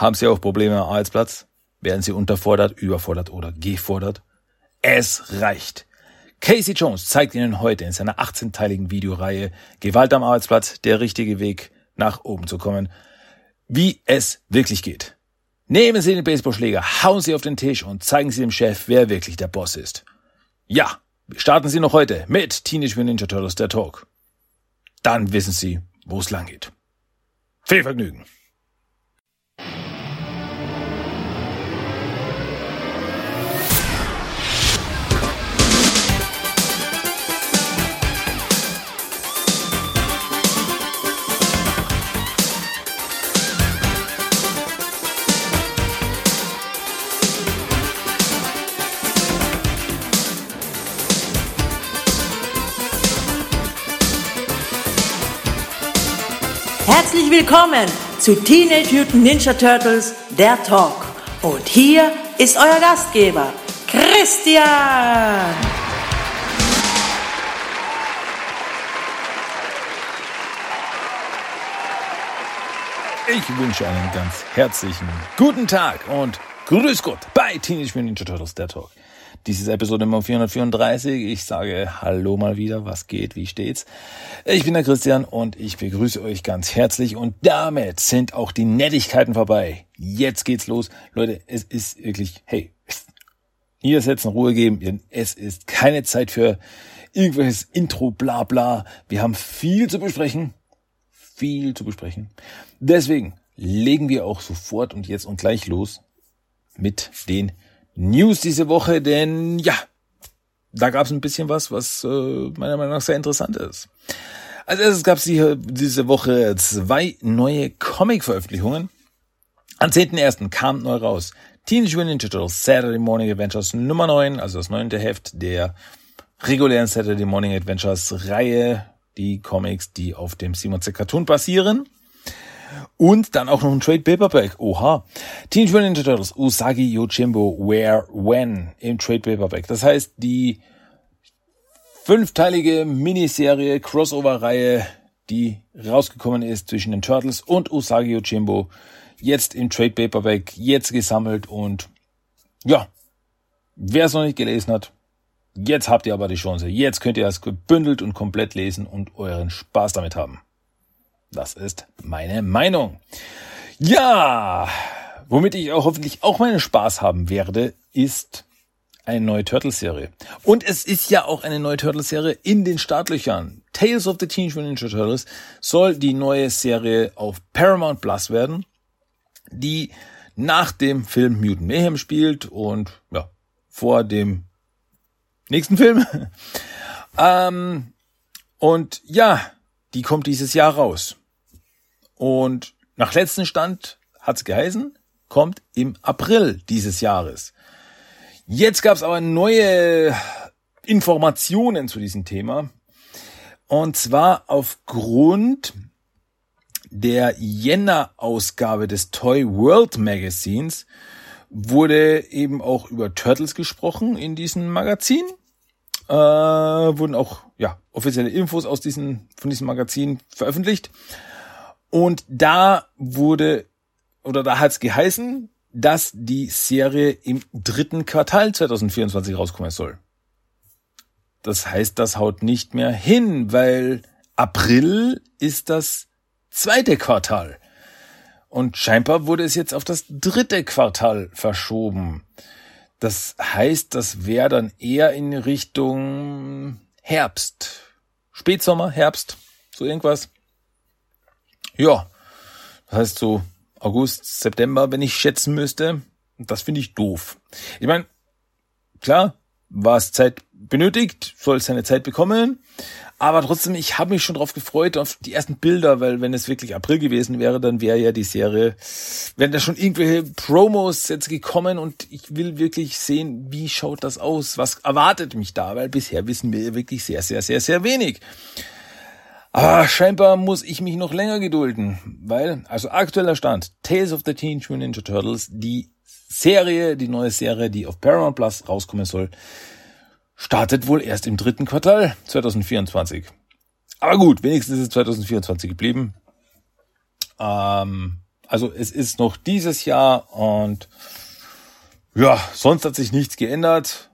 Haben Sie auch Probleme am Arbeitsplatz? Werden Sie unterfordert, überfordert oder gefordert? Es reicht. Casey Jones zeigt Ihnen heute in seiner 18-teiligen Videoreihe Gewalt am Arbeitsplatz, der richtige Weg nach oben zu kommen, wie es wirklich geht. Nehmen Sie den Baseballschläger, hauen Sie auf den Tisch und zeigen Sie dem Chef, wer wirklich der Boss ist. Ja, starten Sie noch heute mit Teenage Mutant Ninja Turtles der Talk. Dann wissen Sie, wo es lang geht. Viel Vergnügen! Willkommen zu Teenage Mutant Ninja Turtles, der Talk. Und hier ist euer Gastgeber, Christian. Ich wünsche einen ganz herzlichen guten Tag und Grüß Gott bei Teenage Mutant Ninja Turtles, der Talk. Dies ist Episode Nummer 434. Ich sage Hallo mal wieder, was geht, wie steht's? Ich bin der Christian und ich begrüße euch ganz herzlich und damit sind auch die Nettigkeiten vorbei. Jetzt geht's los. Leute, es ist wirklich, hey, eine Ruhe geben. Es ist keine Zeit für irgendwelches Intro, bla bla. Wir haben viel zu besprechen. Viel zu besprechen. Deswegen legen wir auch sofort und jetzt und gleich los mit den News diese Woche, denn ja, da gab es ein bisschen was, was äh, meiner Meinung nach sehr interessant ist. Als erstes gab es die, diese Woche zwei neue Comic-Veröffentlichungen. Am 10.01. kam neu raus Teenage Mutant Ninja Turtles Saturday Morning Adventures Nummer 9, also das neunte Heft der regulären Saturday Morning Adventures Reihe, die Comics, die auf dem Simon Z Cartoon basieren. Und dann auch noch ein Trade Paperback. Oha. Teenage Mutant Ninja Turtles Usagi Yojimbo Where When im Trade Paperback. Das heißt, die fünfteilige Miniserie Crossover-Reihe, die rausgekommen ist zwischen den Turtles und Usagi Yojimbo, jetzt im Trade Paperback, jetzt gesammelt und ja, wer es noch nicht gelesen hat, jetzt habt ihr aber die Chance. Jetzt könnt ihr es gebündelt und komplett lesen und euren Spaß damit haben. Das ist meine Meinung. Ja, womit ich auch hoffentlich auch meinen Spaß haben werde, ist eine neue Turtles-Serie. Und es ist ja auch eine neue Turtles-Serie in den Startlöchern. Tales of the Teenage Mutant Ninja Turtles soll die neue Serie auf Paramount Plus werden, die nach dem Film Mutant Mayhem spielt und ja, vor dem nächsten Film. ähm, und ja, die kommt dieses Jahr raus. Und nach letzten Stand hat's geheißen, kommt im April dieses Jahres. Jetzt gab's aber neue Informationen zu diesem Thema. Und zwar aufgrund der Jänner-Ausgabe des Toy World Magazines wurde eben auch über Turtles gesprochen in diesem Magazin. Äh, wurden auch ja offizielle Infos aus diesem von diesem Magazin veröffentlicht. Und da wurde, oder da hat es geheißen, dass die Serie im dritten Quartal 2024 rauskommen soll. Das heißt, das haut nicht mehr hin, weil April ist das zweite Quartal. Und scheinbar wurde es jetzt auf das dritte Quartal verschoben. Das heißt, das wäre dann eher in Richtung Herbst. Spätsommer, Herbst, so irgendwas. Ja, das heißt so August, September, wenn ich schätzen müsste. Das finde ich doof. Ich meine, klar, war es Zeit benötigt, soll es seine Zeit bekommen. Aber trotzdem, ich habe mich schon drauf gefreut, auf die ersten Bilder, weil wenn es wirklich April gewesen wäre, dann wäre ja die Serie, wären da schon irgendwelche Promos jetzt gekommen und ich will wirklich sehen, wie schaut das aus, was erwartet mich da, weil bisher wissen wir wirklich sehr, sehr, sehr, sehr wenig. Aber scheinbar muss ich mich noch länger gedulden, weil, also aktueller Stand, Tales of the Teenage Mutant Ninja Turtles, die Serie, die neue Serie, die auf Paramount Plus rauskommen soll, startet wohl erst im dritten Quartal 2024. Aber gut, wenigstens ist es 2024 geblieben. Ähm, Also es ist noch dieses Jahr und ja, sonst hat sich nichts geändert.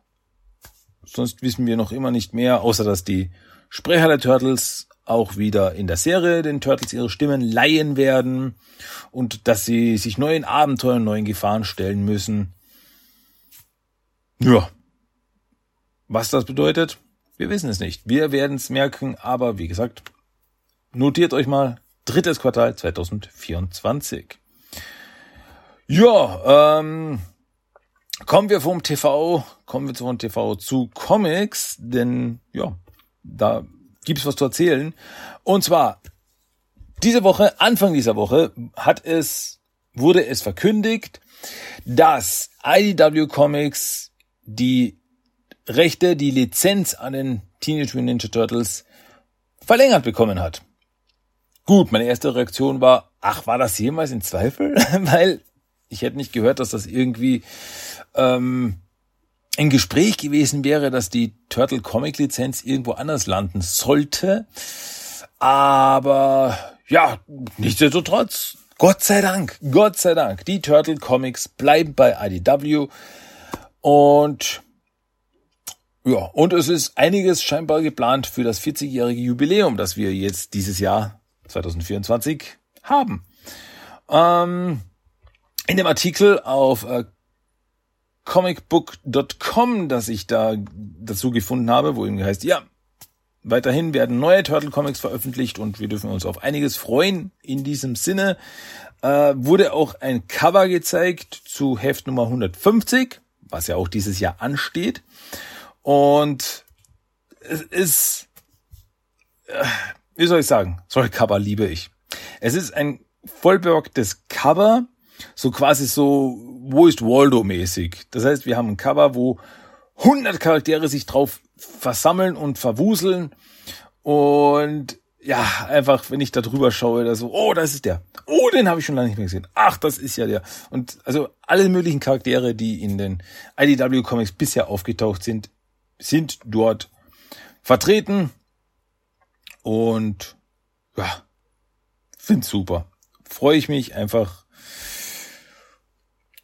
Sonst wissen wir noch immer nicht mehr, außer dass die Sprecher der Turtles auch wieder in der Serie den Turtles ihre Stimmen leihen werden und dass sie sich neuen Abenteuern, neuen Gefahren stellen müssen. Ja. Was das bedeutet, wir wissen es nicht. Wir werden es merken, aber wie gesagt, notiert euch mal drittes Quartal 2024. Ja, ähm, kommen wir vom TV, kommen wir vom TV zu Comics, denn ja, da gibt's was zu erzählen. Und zwar diese Woche, Anfang dieser Woche, hat es, wurde es verkündigt, dass IDW Comics die Rechte, die Lizenz an den Teenage Mutant Ninja Turtles verlängert bekommen hat. Gut, meine erste Reaktion war, ach, war das jemals in Zweifel? Weil ich hätte nicht gehört, dass das irgendwie ähm, ein Gespräch gewesen wäre, dass die Turtle Comic Lizenz irgendwo anders landen sollte. Aber ja, nichtsdestotrotz, Gott sei Dank, Gott sei Dank, die Turtle Comics bleiben bei IDW und ja, und es ist einiges scheinbar geplant für das 40-jährige Jubiläum, das wir jetzt dieses Jahr 2024 haben. Ähm, in dem Artikel auf äh, comicbook.com, das ich da dazu gefunden habe, wo eben heißt, ja, weiterhin werden neue Turtle Comics veröffentlicht und wir dürfen uns auf einiges freuen. In diesem Sinne äh, wurde auch ein Cover gezeigt zu Heft Nummer 150, was ja auch dieses Jahr ansteht. Und es ist, äh, wie soll ich sagen, solche Cover liebe ich. Es ist ein vollbeworktes Cover, so quasi so, wo ist Waldo mäßig. Das heißt, wir haben ein Cover, wo 100 Charaktere sich drauf versammeln und verwuseln und ja, einfach, wenn ich da drüber schaue, da so, oh, das ist der. Oh, den habe ich schon lange nicht mehr gesehen. Ach, das ist ja der. Und also alle möglichen Charaktere, die in den IDW Comics bisher aufgetaucht sind, sind dort vertreten. Und ja, find's super. Freue ich mich einfach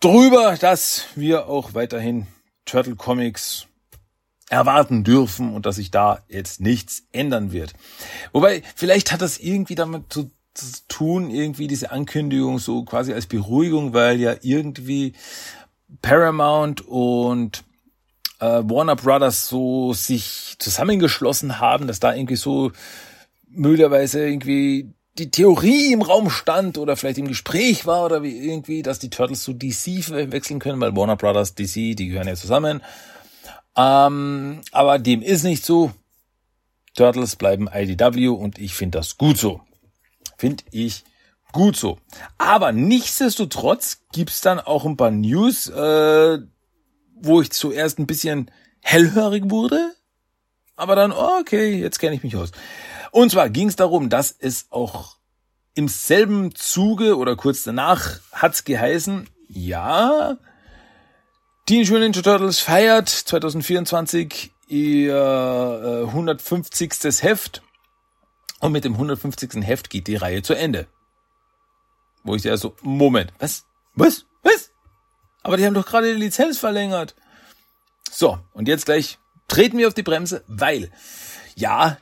drüber, dass wir auch weiterhin Turtle Comics erwarten dürfen und dass sich da jetzt nichts ändern wird. Wobei, vielleicht hat das irgendwie damit zu, tun, irgendwie diese Ankündigung so quasi als Beruhigung, weil ja irgendwie Paramount und äh, Warner Brothers so sich zusammengeschlossen haben, dass da irgendwie so möglicherweise irgendwie die Theorie im Raum stand oder vielleicht im Gespräch war oder wie irgendwie, dass die Turtles zu DC wechseln können, weil Warner Brothers, DC, die gehören ja zusammen. Ähm, aber dem ist nicht so. Turtles bleiben IDW und ich finde das gut so. Finde ich gut so. Aber nichtsdestotrotz gibt's dann auch ein paar News, äh, wo ich zuerst ein bisschen hellhörig wurde, aber dann, oh, okay, jetzt kenne ich mich aus. Und zwar ging es darum, dass es auch im selben Zuge oder kurz danach hat's geheißen, ja, Teenage Mutant Ninja Turtles feiert 2024 ihr äh, 150. Heft und mit dem 150. Heft geht die Reihe zu Ende. Wo ich ja so, Moment, was? Was? Was? Aber die haben doch gerade die Lizenz verlängert. So, und jetzt gleich treten wir auf die Bremse, weil, ja,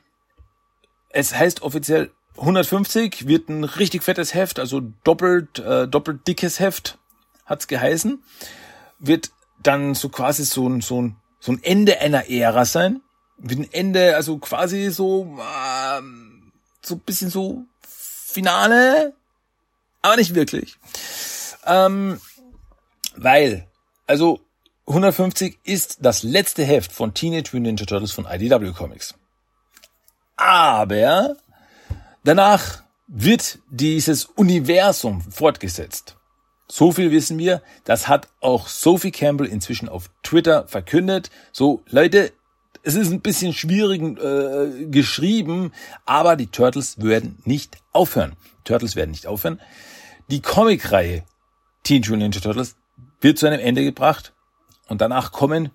es heißt offiziell 150 wird ein richtig fettes Heft, also doppelt, äh, doppelt dickes Heft hat's geheißen, wird dann so quasi so ein, so ein, so ein Ende einer Ära sein, wird ein Ende, also quasi so, ähm, so bisschen so Finale, aber nicht wirklich. Ähm, weil, also 150 ist das letzte Heft von Teenage Mutant Ninja Turtles von IDW Comics. Aber danach wird dieses Universum fortgesetzt. So viel wissen wir, das hat auch Sophie Campbell inzwischen auf Twitter verkündet. So, Leute, es ist ein bisschen schwierig äh, geschrieben, aber die Turtles werden nicht aufhören. Turtles werden nicht aufhören. Die Comicreihe Teenage Mutant Ninja Turtles wird zu einem Ende gebracht und danach kommen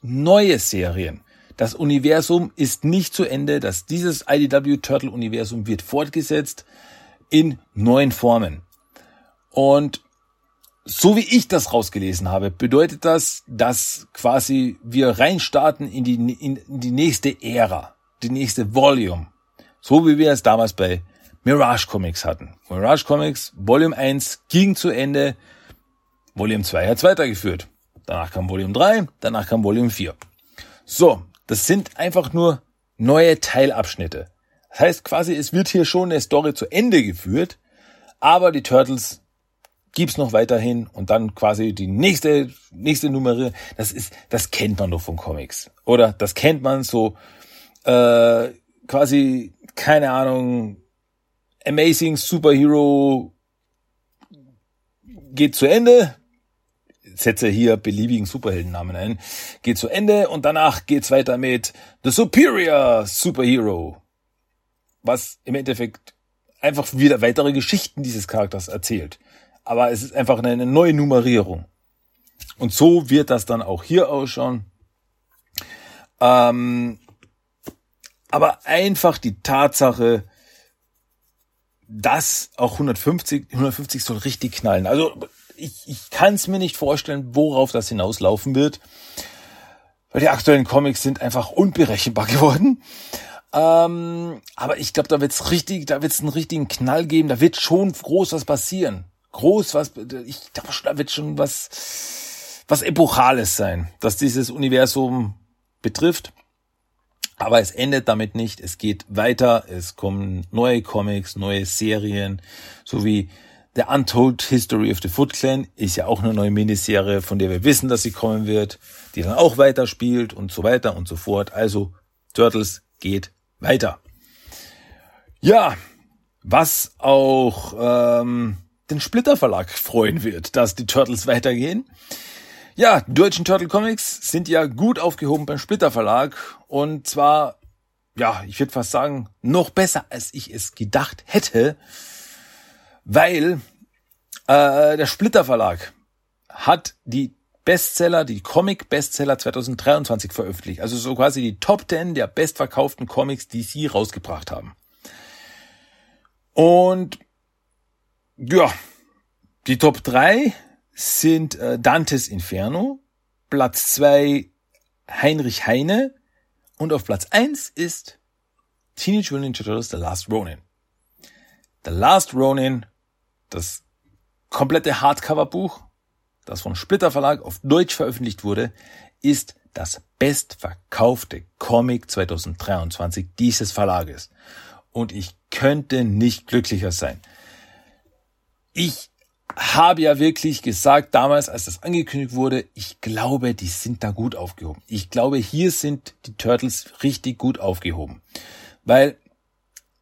neue Serien. Das Universum ist nicht zu Ende, dass dieses IDW Turtle Universum wird fortgesetzt in neuen Formen. Und so wie ich das rausgelesen habe, bedeutet das, dass quasi wir reinstarten in die, in die nächste Ära, die nächste Volume. So wie wir es damals bei Mirage Comics hatten. Mirage Comics, Volume 1 ging zu Ende, Volume 2 hat es weitergeführt. Danach kam Volume 3, danach kam Volume 4. So, das sind einfach nur neue Teilabschnitte. Das heißt quasi, es wird hier schon eine Story zu Ende geführt, aber die Turtles gibt's noch weiterhin und dann quasi die nächste nächste Nummer. Das ist, das kennt man doch von Comics, oder? Das kennt man so äh, quasi keine Ahnung. Amazing Superhero geht zu Ende. Setze hier beliebigen Superheldennamen ein. Geht zu Ende und danach geht's weiter mit The Superior Superhero. Was im Endeffekt einfach wieder weitere Geschichten dieses Charakters erzählt aber es ist einfach eine neue Nummerierung. Und so wird das dann auch hier ausschauen. Ähm, aber einfach die Tatsache, dass auch 150, 150 soll richtig knallen. Also ich, ich kann es mir nicht vorstellen, worauf das hinauslaufen wird. Weil die aktuellen Comics sind einfach unberechenbar geworden. Ähm, aber ich glaube, da wird's richtig, da wird's einen richtigen Knall geben. Da wird schon groß was passieren groß was, ich glaube, da wird schon was, was Epochales sein, dass dieses Universum betrifft. Aber es endet damit nicht. Es geht weiter. Es kommen neue Comics, neue Serien, so wie The Untold History of the Foot Clan ist ja auch eine neue Miniserie, von der wir wissen, dass sie kommen wird, die dann auch weiterspielt und so weiter und so fort. Also Turtles geht weiter. Ja, was auch ähm, den Splitter Verlag freuen wird, dass die Turtles weitergehen. Ja, die deutschen Turtle Comics sind ja gut aufgehoben beim Splitter Verlag und zwar, ja, ich würde fast sagen, noch besser, als ich es gedacht hätte, weil äh, der Splitter Verlag hat die Bestseller, die Comic-Bestseller 2023 veröffentlicht. Also so quasi die Top 10 der bestverkauften Comics, die sie rausgebracht haben. Und ja, die Top 3 sind äh, Dantes Inferno, Platz 2 Heinrich Heine und auf Platz 1 ist Teenage Mutant Ninja Turtles The Last Ronin. The Last Ronin, das komplette Hardcover-Buch, das von Splitter Verlag auf Deutsch veröffentlicht wurde, ist das bestverkaufte Comic 2023 dieses Verlages. Und ich könnte nicht glücklicher sein ich habe ja wirklich gesagt damals, als das angekündigt wurde, ich glaube, die sind da gut aufgehoben. Ich glaube, hier sind die Turtles richtig gut aufgehoben. Weil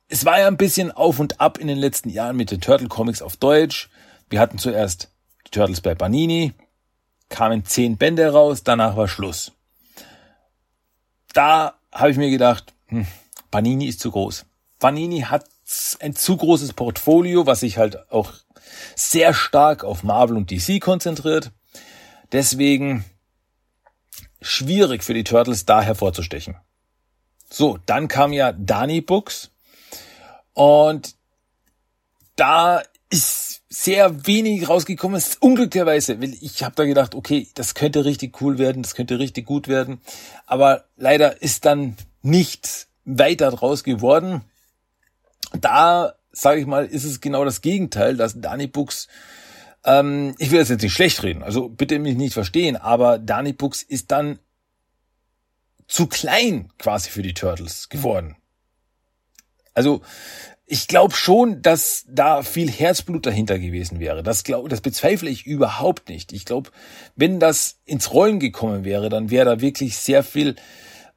es war ja ein bisschen auf und ab in den letzten Jahren mit den Turtle Comics auf Deutsch. Wir hatten zuerst die Turtles bei Panini, kamen zehn Bände raus, danach war Schluss. Da habe ich mir gedacht, hm, Panini ist zu groß. Panini hat ein zu großes Portfolio, was sich halt auch sehr stark auf Marvel und DC konzentriert. Deswegen schwierig für die Turtles da hervorzustechen. So, dann kam ja Dani Books und da ist sehr wenig rausgekommen. Ist unglücklicherweise, weil ich habe da gedacht, okay, das könnte richtig cool werden, das könnte richtig gut werden, aber leider ist dann nichts weiter draus geworden. Da sage ich mal, ist es genau das Gegenteil, dass Dani Books, ähm, ich will das jetzt nicht schlecht reden, also bitte mich nicht verstehen, aber Dani Books ist dann zu klein quasi für die Turtles geworden. Also ich glaube schon, dass da viel Herzblut dahinter gewesen wäre. Das, glaub, das bezweifle ich überhaupt nicht. Ich glaube, wenn das ins Rollen gekommen wäre, dann wäre da wirklich sehr viel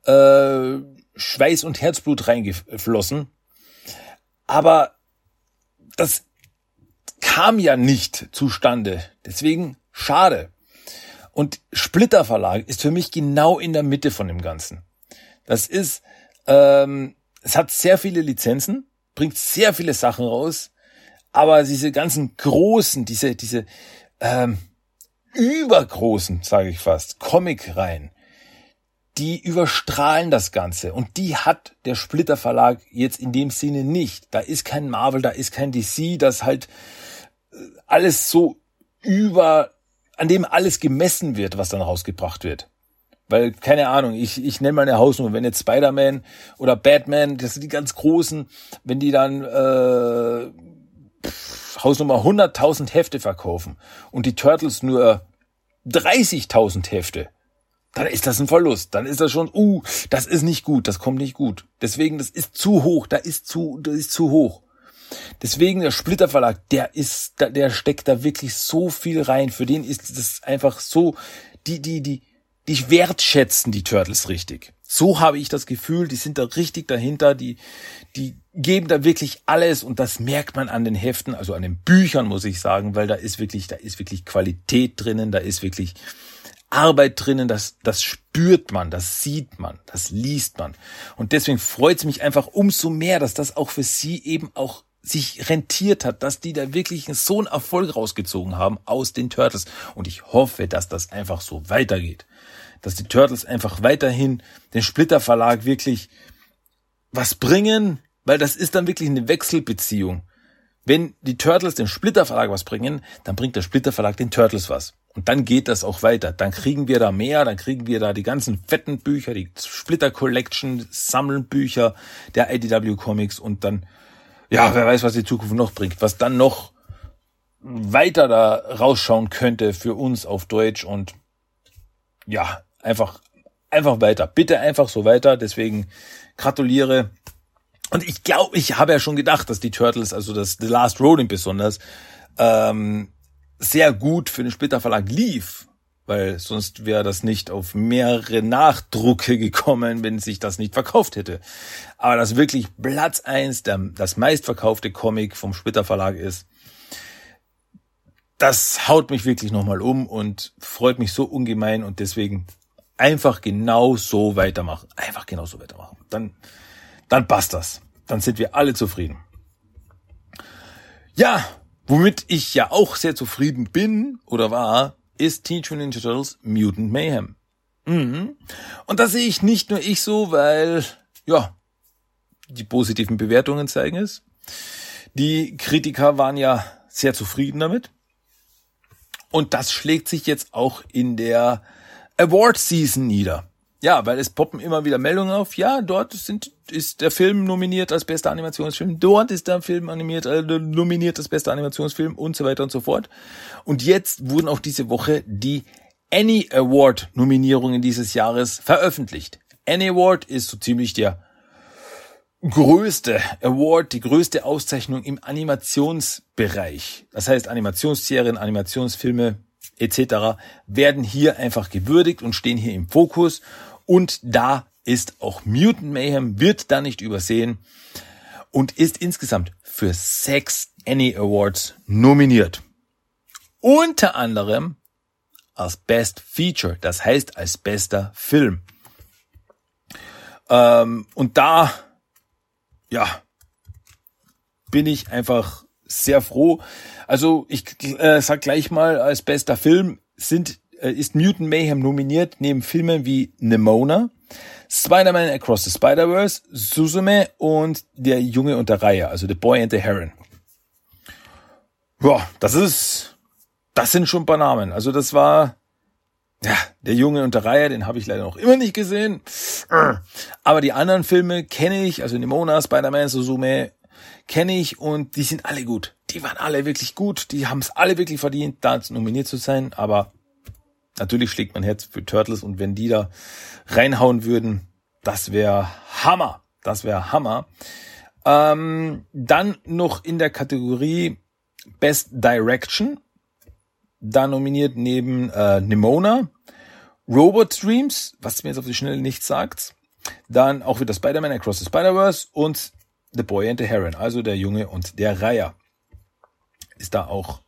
äh, Schweiß und Herzblut reingeflossen. Aber das kam ja nicht zustande. Deswegen schade. Und Splitter Verlag ist für mich genau in der Mitte von dem Ganzen. Das ist, ähm, es hat sehr viele Lizenzen, bringt sehr viele Sachen raus, aber diese ganzen großen, diese, diese ähm, übergroßen, sage ich fast, Comic-Reihen, die überstrahlen das Ganze. Und die hat der Splitter Verlag jetzt in dem Sinne nicht. Da ist kein Marvel, da ist kein DC, das halt alles so über, an dem alles gemessen wird, was dann rausgebracht wird. Weil, keine Ahnung, ich, ich nenne mal eine Hausnummer, wenn jetzt Spider-Man oder Batman, das sind die ganz großen, wenn die dann äh, pff, Hausnummer 100.000 Hefte verkaufen und die Turtles nur 30.000 Hefte, dann ist das ein Verlust. Dann ist das schon, uh, das ist nicht gut, das kommt nicht gut. Deswegen, das ist zu hoch, da ist zu, das ist zu hoch. Deswegen der Splitter Verlag, der ist, der steckt da wirklich so viel rein. Für den ist das einfach so, die, die, die, die wertschätzen die Turtles richtig. So habe ich das Gefühl, die sind da richtig dahinter, die, die geben da wirklich alles und das merkt man an den Heften, also an den Büchern muss ich sagen, weil da ist wirklich, da ist wirklich Qualität drinnen, da ist wirklich Arbeit drinnen, das, das spürt man, das sieht man, das liest man. Und deswegen freut es mich einfach umso mehr, dass das auch für sie eben auch sich rentiert hat, dass die da wirklich so einen Erfolg rausgezogen haben aus den Turtles. Und ich hoffe, dass das einfach so weitergeht. Dass die Turtles einfach weiterhin den Splitter Verlag wirklich was bringen, weil das ist dann wirklich eine Wechselbeziehung. Wenn die Turtles dem Splitter Verlag was bringen, dann bringt der Splitter Verlag den Turtles was. Und dann geht das auch weiter. Dann kriegen wir da mehr, dann kriegen wir da die ganzen fetten Bücher, die Splitter Collection, Sammelbücher der IDW Comics und dann ja, wer weiß, was die Zukunft noch bringt, was dann noch weiter da rausschauen könnte für uns auf Deutsch und ja, einfach, einfach weiter. Bitte einfach so weiter. Deswegen gratuliere. Und ich glaube, ich habe ja schon gedacht, dass die Turtles, also das The Last Rolling besonders, ähm, sehr gut für den Splitter Verlag lief weil sonst wäre das nicht auf mehrere Nachdrucke gekommen, wenn sich das nicht verkauft hätte. Aber dass wirklich Platz eins der, das meistverkaufte Comic vom Splitter Verlag ist, das haut mich wirklich nochmal um und freut mich so ungemein und deswegen einfach genau so weitermachen. Einfach genau so weitermachen. Dann, dann passt das. Dann sind wir alle zufrieden. Ja, womit ich ja auch sehr zufrieden bin oder war, ist Teenage Mutant Ninja Turtles Mutant Mayhem. Mhm. Und das sehe ich nicht nur ich so, weil, ja, die positiven Bewertungen zeigen es. Die Kritiker waren ja sehr zufrieden damit. Und das schlägt sich jetzt auch in der Award Season nieder. Ja, weil es poppen immer wieder Meldungen auf. Ja, dort sind, ist der Film nominiert als bester Animationsfilm. Dort ist der Film animiert, äh, nominiert als bester Animationsfilm und so weiter und so fort. Und jetzt wurden auch diese Woche die Annie Award Nominierungen dieses Jahres veröffentlicht. Annie Award ist so ziemlich der größte Award, die größte Auszeichnung im Animationsbereich. Das heißt Animationsserien, Animationsfilme etc. werden hier einfach gewürdigt und stehen hier im Fokus. Und da ist auch Mutant Mayhem, wird da nicht übersehen und ist insgesamt für sechs Annie Awards nominiert. Unter anderem als Best Feature, das heißt als bester Film. Ähm, und da, ja, bin ich einfach sehr froh. Also ich äh, sag gleich mal, als bester Film sind äh, ist Mutant Mayhem nominiert, neben Filmen wie Nemona, Spider-Man Across the Spider-Verse, Suzume und Der Junge und der Reihe, also The Boy and the Heron. Boah, das ist, das sind schon ein paar Namen. Also das war, ja, Der Junge und der Reihe, den habe ich leider noch immer nicht gesehen. Aber die anderen Filme kenne ich, also Nemona, Spider-Man, Suzume, kenne ich und die sind alle gut. Die waren alle wirklich gut. Die haben es alle wirklich verdient, da nominiert zu sein. Aber Natürlich schlägt mein Herz für Turtles und wenn die da reinhauen würden, das wäre Hammer. Das wäre Hammer. Ähm, dann noch in der Kategorie Best Direction. Da nominiert neben äh, Nimona, Robot Dreams, was mir jetzt auf die Schnelle nichts sagt. Dann auch wieder Spider-Man Across the Spider-Verse und The Boy and the Heron, also der Junge und der Reiher. Ist da auch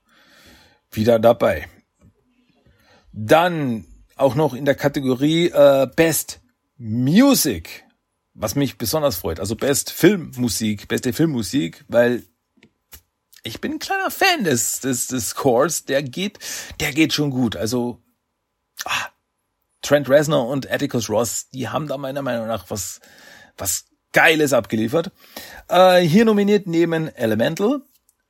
wieder dabei. Dann auch noch in der Kategorie äh, Best Music, was mich besonders freut. Also Best Filmmusik, beste Filmmusik, weil ich bin ein kleiner Fan des, des, des Scores. Der geht, der geht schon gut. Also ah, Trent Reznor und Atticus Ross, die haben da meiner Meinung nach was, was Geiles abgeliefert. Äh, hier nominiert neben Elemental,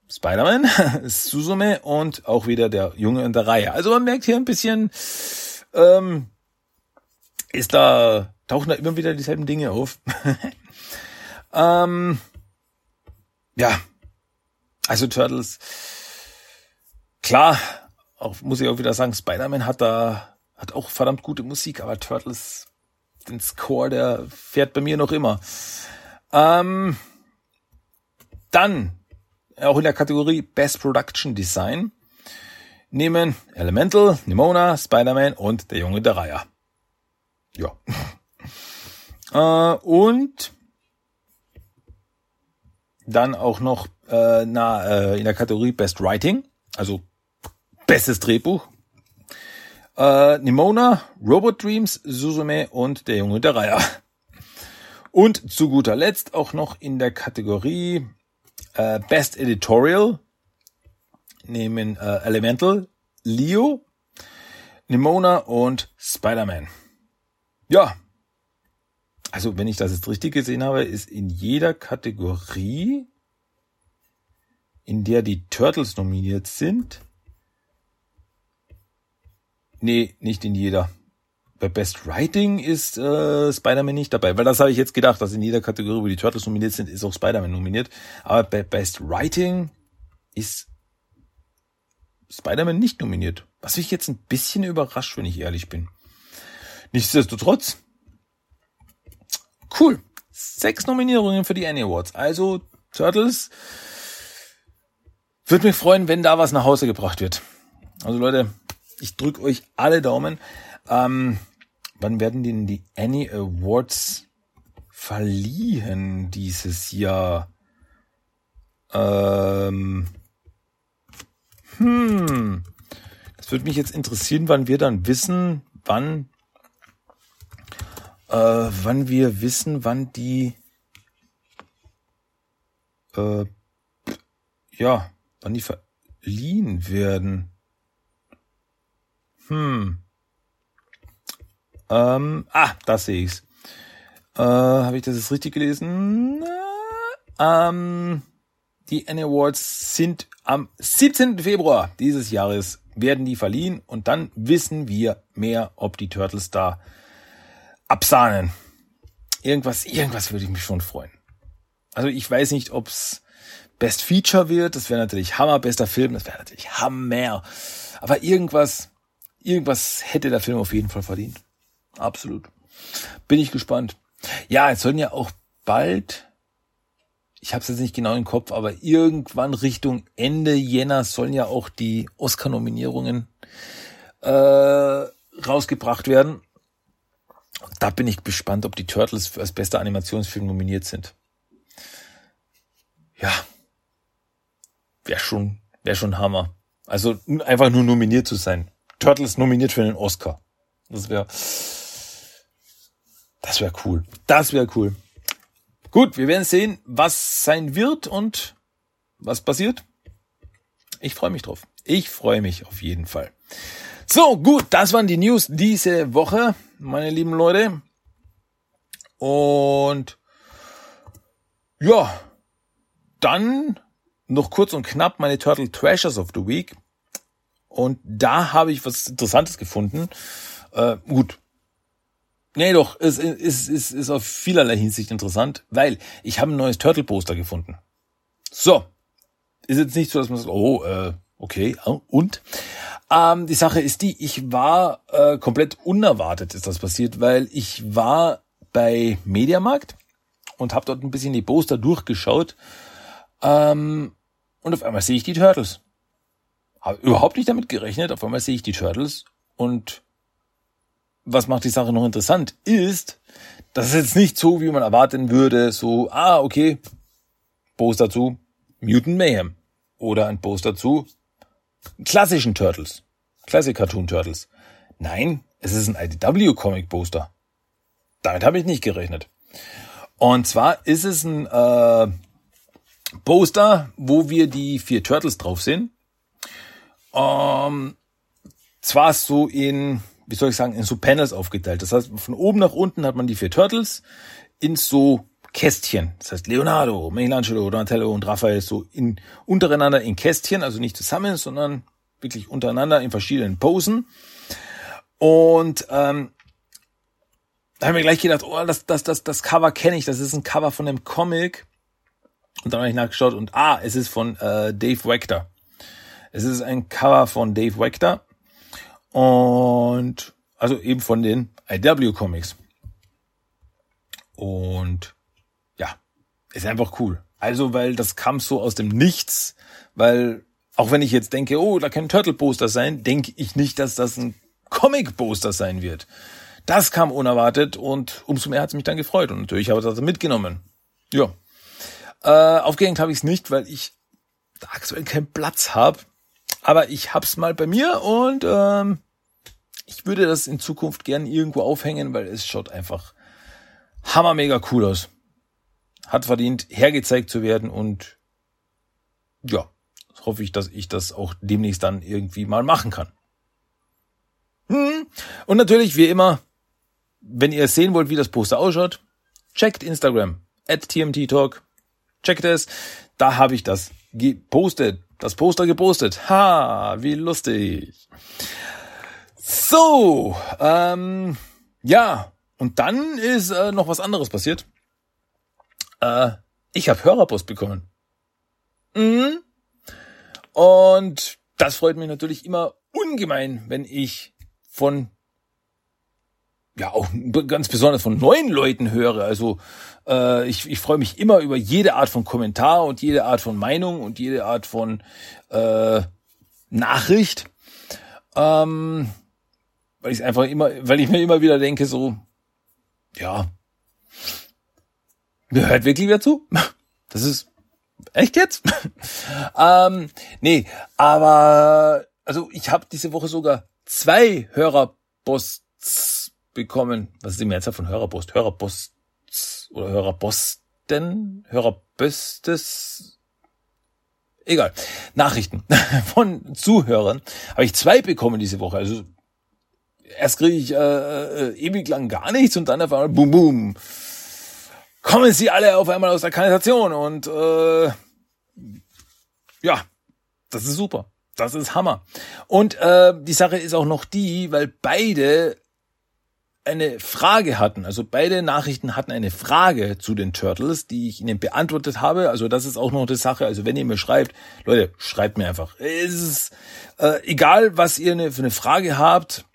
Spider-Man, Suzume und auch wieder der Junge in der Reihe. Also man merkt hier ein bisschen, ähm, ist da, tauchen da immer wieder dieselben Dinge auf. ähm, ja, also Turtles, klar, auch, muss ich auch wieder sagen, Spider-Man hat da, hat auch verdammt gute Musik, aber Turtles, den Score, der fährt bei mir noch immer. Ähm, dann auch in der Kategorie Best Production Design nehmen Elemental, Nimona, Spider-Man und der Junge der Reihe. Ja. äh, und dann auch noch äh, na, äh, in der Kategorie Best Writing, also bestes Drehbuch. Äh, Nimona, Robot Dreams, Suzume und der Junge der Reihe. Und zu guter Letzt auch noch in der Kategorie äh, Best Editorial nehmen äh, Elemental, Leo, Nimona und Spider-Man. Ja, also wenn ich das jetzt richtig gesehen habe, ist in jeder Kategorie, in der die Turtles nominiert sind, nee, nicht in jeder. Bei Best Writing ist äh, Spider-Man nicht dabei, weil das habe ich jetzt gedacht, dass in jeder Kategorie, wo die Turtles nominiert sind, ist auch Spider-Man nominiert. Aber bei Best Writing ist Spider-Man nicht nominiert. Was mich jetzt ein bisschen überrascht, wenn ich ehrlich bin. Nichtsdestotrotz, cool. Sechs Nominierungen für die Annie Awards. Also Turtles. Würde mich freuen, wenn da was nach Hause gebracht wird. Also Leute, ich drücke euch alle Daumen. Ähm, Wann werden denn die Annie Awards verliehen dieses Jahr? Ähm, hm, das würde mich jetzt interessieren, wann wir dann wissen, wann, äh, wann wir wissen, wann die, äh, ja, wann die verliehen werden. Hm. Ähm, ah, das sehe ich's. Äh, Habe ich das jetzt richtig gelesen? Ähm, die Annie Awards sind am 17. Februar dieses Jahres werden die verliehen und dann wissen wir mehr, ob die Turtles da absahnen. Irgendwas, irgendwas würde ich mich schon freuen. Also ich weiß nicht, ob's Best Feature wird, das wäre natürlich Hammer, bester Film, das wäre natürlich Hammer. Aber irgendwas, irgendwas hätte der Film auf jeden Fall verdient. Absolut. Bin ich gespannt. Ja, es sollen ja auch bald, ich habe es jetzt nicht genau im Kopf, aber irgendwann Richtung Ende Jänner sollen ja auch die Oscar-Nominierungen äh, rausgebracht werden. Da bin ich gespannt, ob die Turtles als bester Animationsfilm nominiert sind. Ja, wäre schon, wäre schon Hammer. Also einfach nur nominiert zu sein. Turtles nominiert für den Oscar. Das wäre das wäre cool. Das wäre cool. Gut, wir werden sehen, was sein wird und was passiert. Ich freue mich drauf. Ich freue mich auf jeden Fall. So, gut, das waren die News diese Woche, meine lieben Leute. Und ja, dann noch kurz und knapp meine Turtle Treasures of the Week. Und da habe ich was Interessantes gefunden. Äh, gut, Nee, doch, es ist, ist, ist, auf vielerlei Hinsicht interessant, weil ich habe ein neues Turtle-Poster gefunden. So. Ist jetzt nicht so, dass man sagt, oh, äh, okay, und? Ähm, die Sache ist die, ich war äh, komplett unerwartet ist das passiert, weil ich war bei Mediamarkt und habe dort ein bisschen die Poster durchgeschaut ähm, und auf einmal sehe ich die Turtles. Habe überhaupt nicht damit gerechnet, auf einmal sehe ich die Turtles und was macht die Sache noch interessant, ist, dass es jetzt nicht so, wie man erwarten würde, so, ah, okay, Poster zu Mutant Mayhem oder ein Poster zu klassischen Turtles, Classic Cartoon Turtles. Nein, es ist ein IDW Comic Poster. Damit habe ich nicht gerechnet. Und zwar ist es ein äh, Poster, wo wir die vier Turtles drauf sehen. Ähm, zwar so in wie soll ich sagen, in so Panels aufgeteilt. Das heißt, von oben nach unten hat man die vier Turtles in so Kästchen. Das heißt Leonardo, Michelangelo, Donatello und Raphael so in, untereinander in Kästchen, also nicht zusammen, sondern wirklich untereinander in verschiedenen Posen. Und ähm, da haben wir gleich gedacht, oh, das, das, das, das Cover kenne ich, das ist ein Cover von einem Comic. Und dann habe ich nachgeschaut und ah, es ist von äh, Dave Wachter. Es ist ein Cover von Dave Wachter und also eben von den IW Comics. Und ja, ist einfach cool. Also, weil das kam so aus dem Nichts, weil auch wenn ich jetzt denke, oh, da kann ein Turtle Poster sein, denke ich nicht, dass das ein Comic Poster sein wird. Das kam unerwartet und umso mehr hat es mich dann gefreut und natürlich habe ich das mitgenommen. Ja. Äh, aufgehängt habe ich es nicht, weil ich aktuell keinen Platz habe. Aber ich hab's mal bei mir und ähm, ich würde das in Zukunft gern irgendwo aufhängen, weil es schaut einfach hammermega cool aus. Hat verdient, hergezeigt zu werden und ja, hoffe ich, dass ich das auch demnächst dann irgendwie mal machen kann. Hm. Und natürlich, wie immer, wenn ihr sehen wollt, wie das Poster ausschaut, checkt Instagram, at TMT Talk, checkt es, da habe ich das gepostet, das Poster gepostet. Ha, wie lustig. So, ähm, ja, und dann ist äh, noch was anderes passiert. Äh, ich habe Hörerpost bekommen. Mhm. Und das freut mich natürlich immer ungemein, wenn ich von ja auch ganz besonders von neuen Leuten höre. Also äh, ich, ich freue mich immer über jede Art von Kommentar und jede Art von Meinung und jede Art von äh, Nachricht. Ähm, weil ich einfach immer, weil ich mir immer wieder denke, so, ja, mir hört wirklich wer zu. Das ist echt jetzt? ähm, nee, aber also ich habe diese Woche sogar zwei Hörerposts bekommen. Was ist die Mehrzahl von Hörerpost? Hörerposts oder Hörerposten? Hörerböstes? Egal. Nachrichten von Zuhörern habe ich zwei bekommen diese Woche. Also erst kriege ich äh, äh, ewig lang gar nichts und dann auf einmal boom boom kommen sie alle auf einmal aus der Kanalisation und äh, ja, das ist super. Das ist Hammer. Und äh, die Sache ist auch noch die, weil beide eine Frage hatten. Also beide Nachrichten hatten eine Frage zu den Turtles, die ich ihnen beantwortet habe. Also das ist auch noch eine Sache. Also wenn ihr mir schreibt, Leute, schreibt mir einfach. Es ist äh, egal, was ihr eine, für eine Frage habt.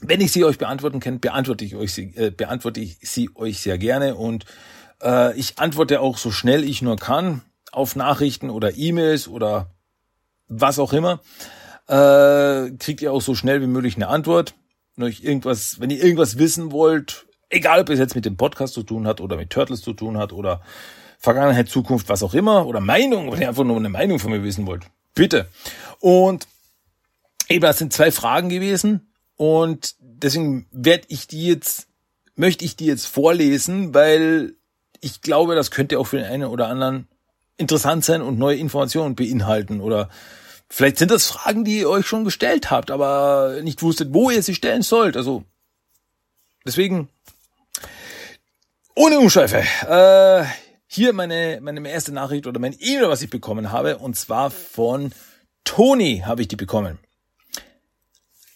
Wenn ich sie euch beantworten kann, beantworte ich euch sie, äh, beantworte ich sie euch sehr gerne und äh, ich antworte auch so schnell ich nur kann auf Nachrichten oder E-Mails oder was auch immer. Äh, kriegt ihr auch so schnell wie möglich eine Antwort. Wenn euch irgendwas, wenn ihr irgendwas wissen wollt, egal ob es jetzt mit dem Podcast zu tun hat oder mit Turtles zu tun hat oder Vergangenheit, Zukunft, was auch immer oder Meinung, wenn ihr einfach nur eine Meinung von mir wissen wollt, bitte. Und eben, das sind zwei Fragen gewesen und deswegen werde ich die jetzt, möchte ich die jetzt vorlesen, weil ich glaube, das könnte auch für den einen oder anderen interessant sein und neue Informationen beinhalten oder vielleicht sind das Fragen, die ihr euch schon gestellt habt, aber nicht wusstet, wo ihr sie stellen sollt. Also deswegen ohne Umschweife. Äh, hier meine meine erste Nachricht oder mein E-Mail, was ich bekommen habe, und zwar von Toni habe ich die bekommen.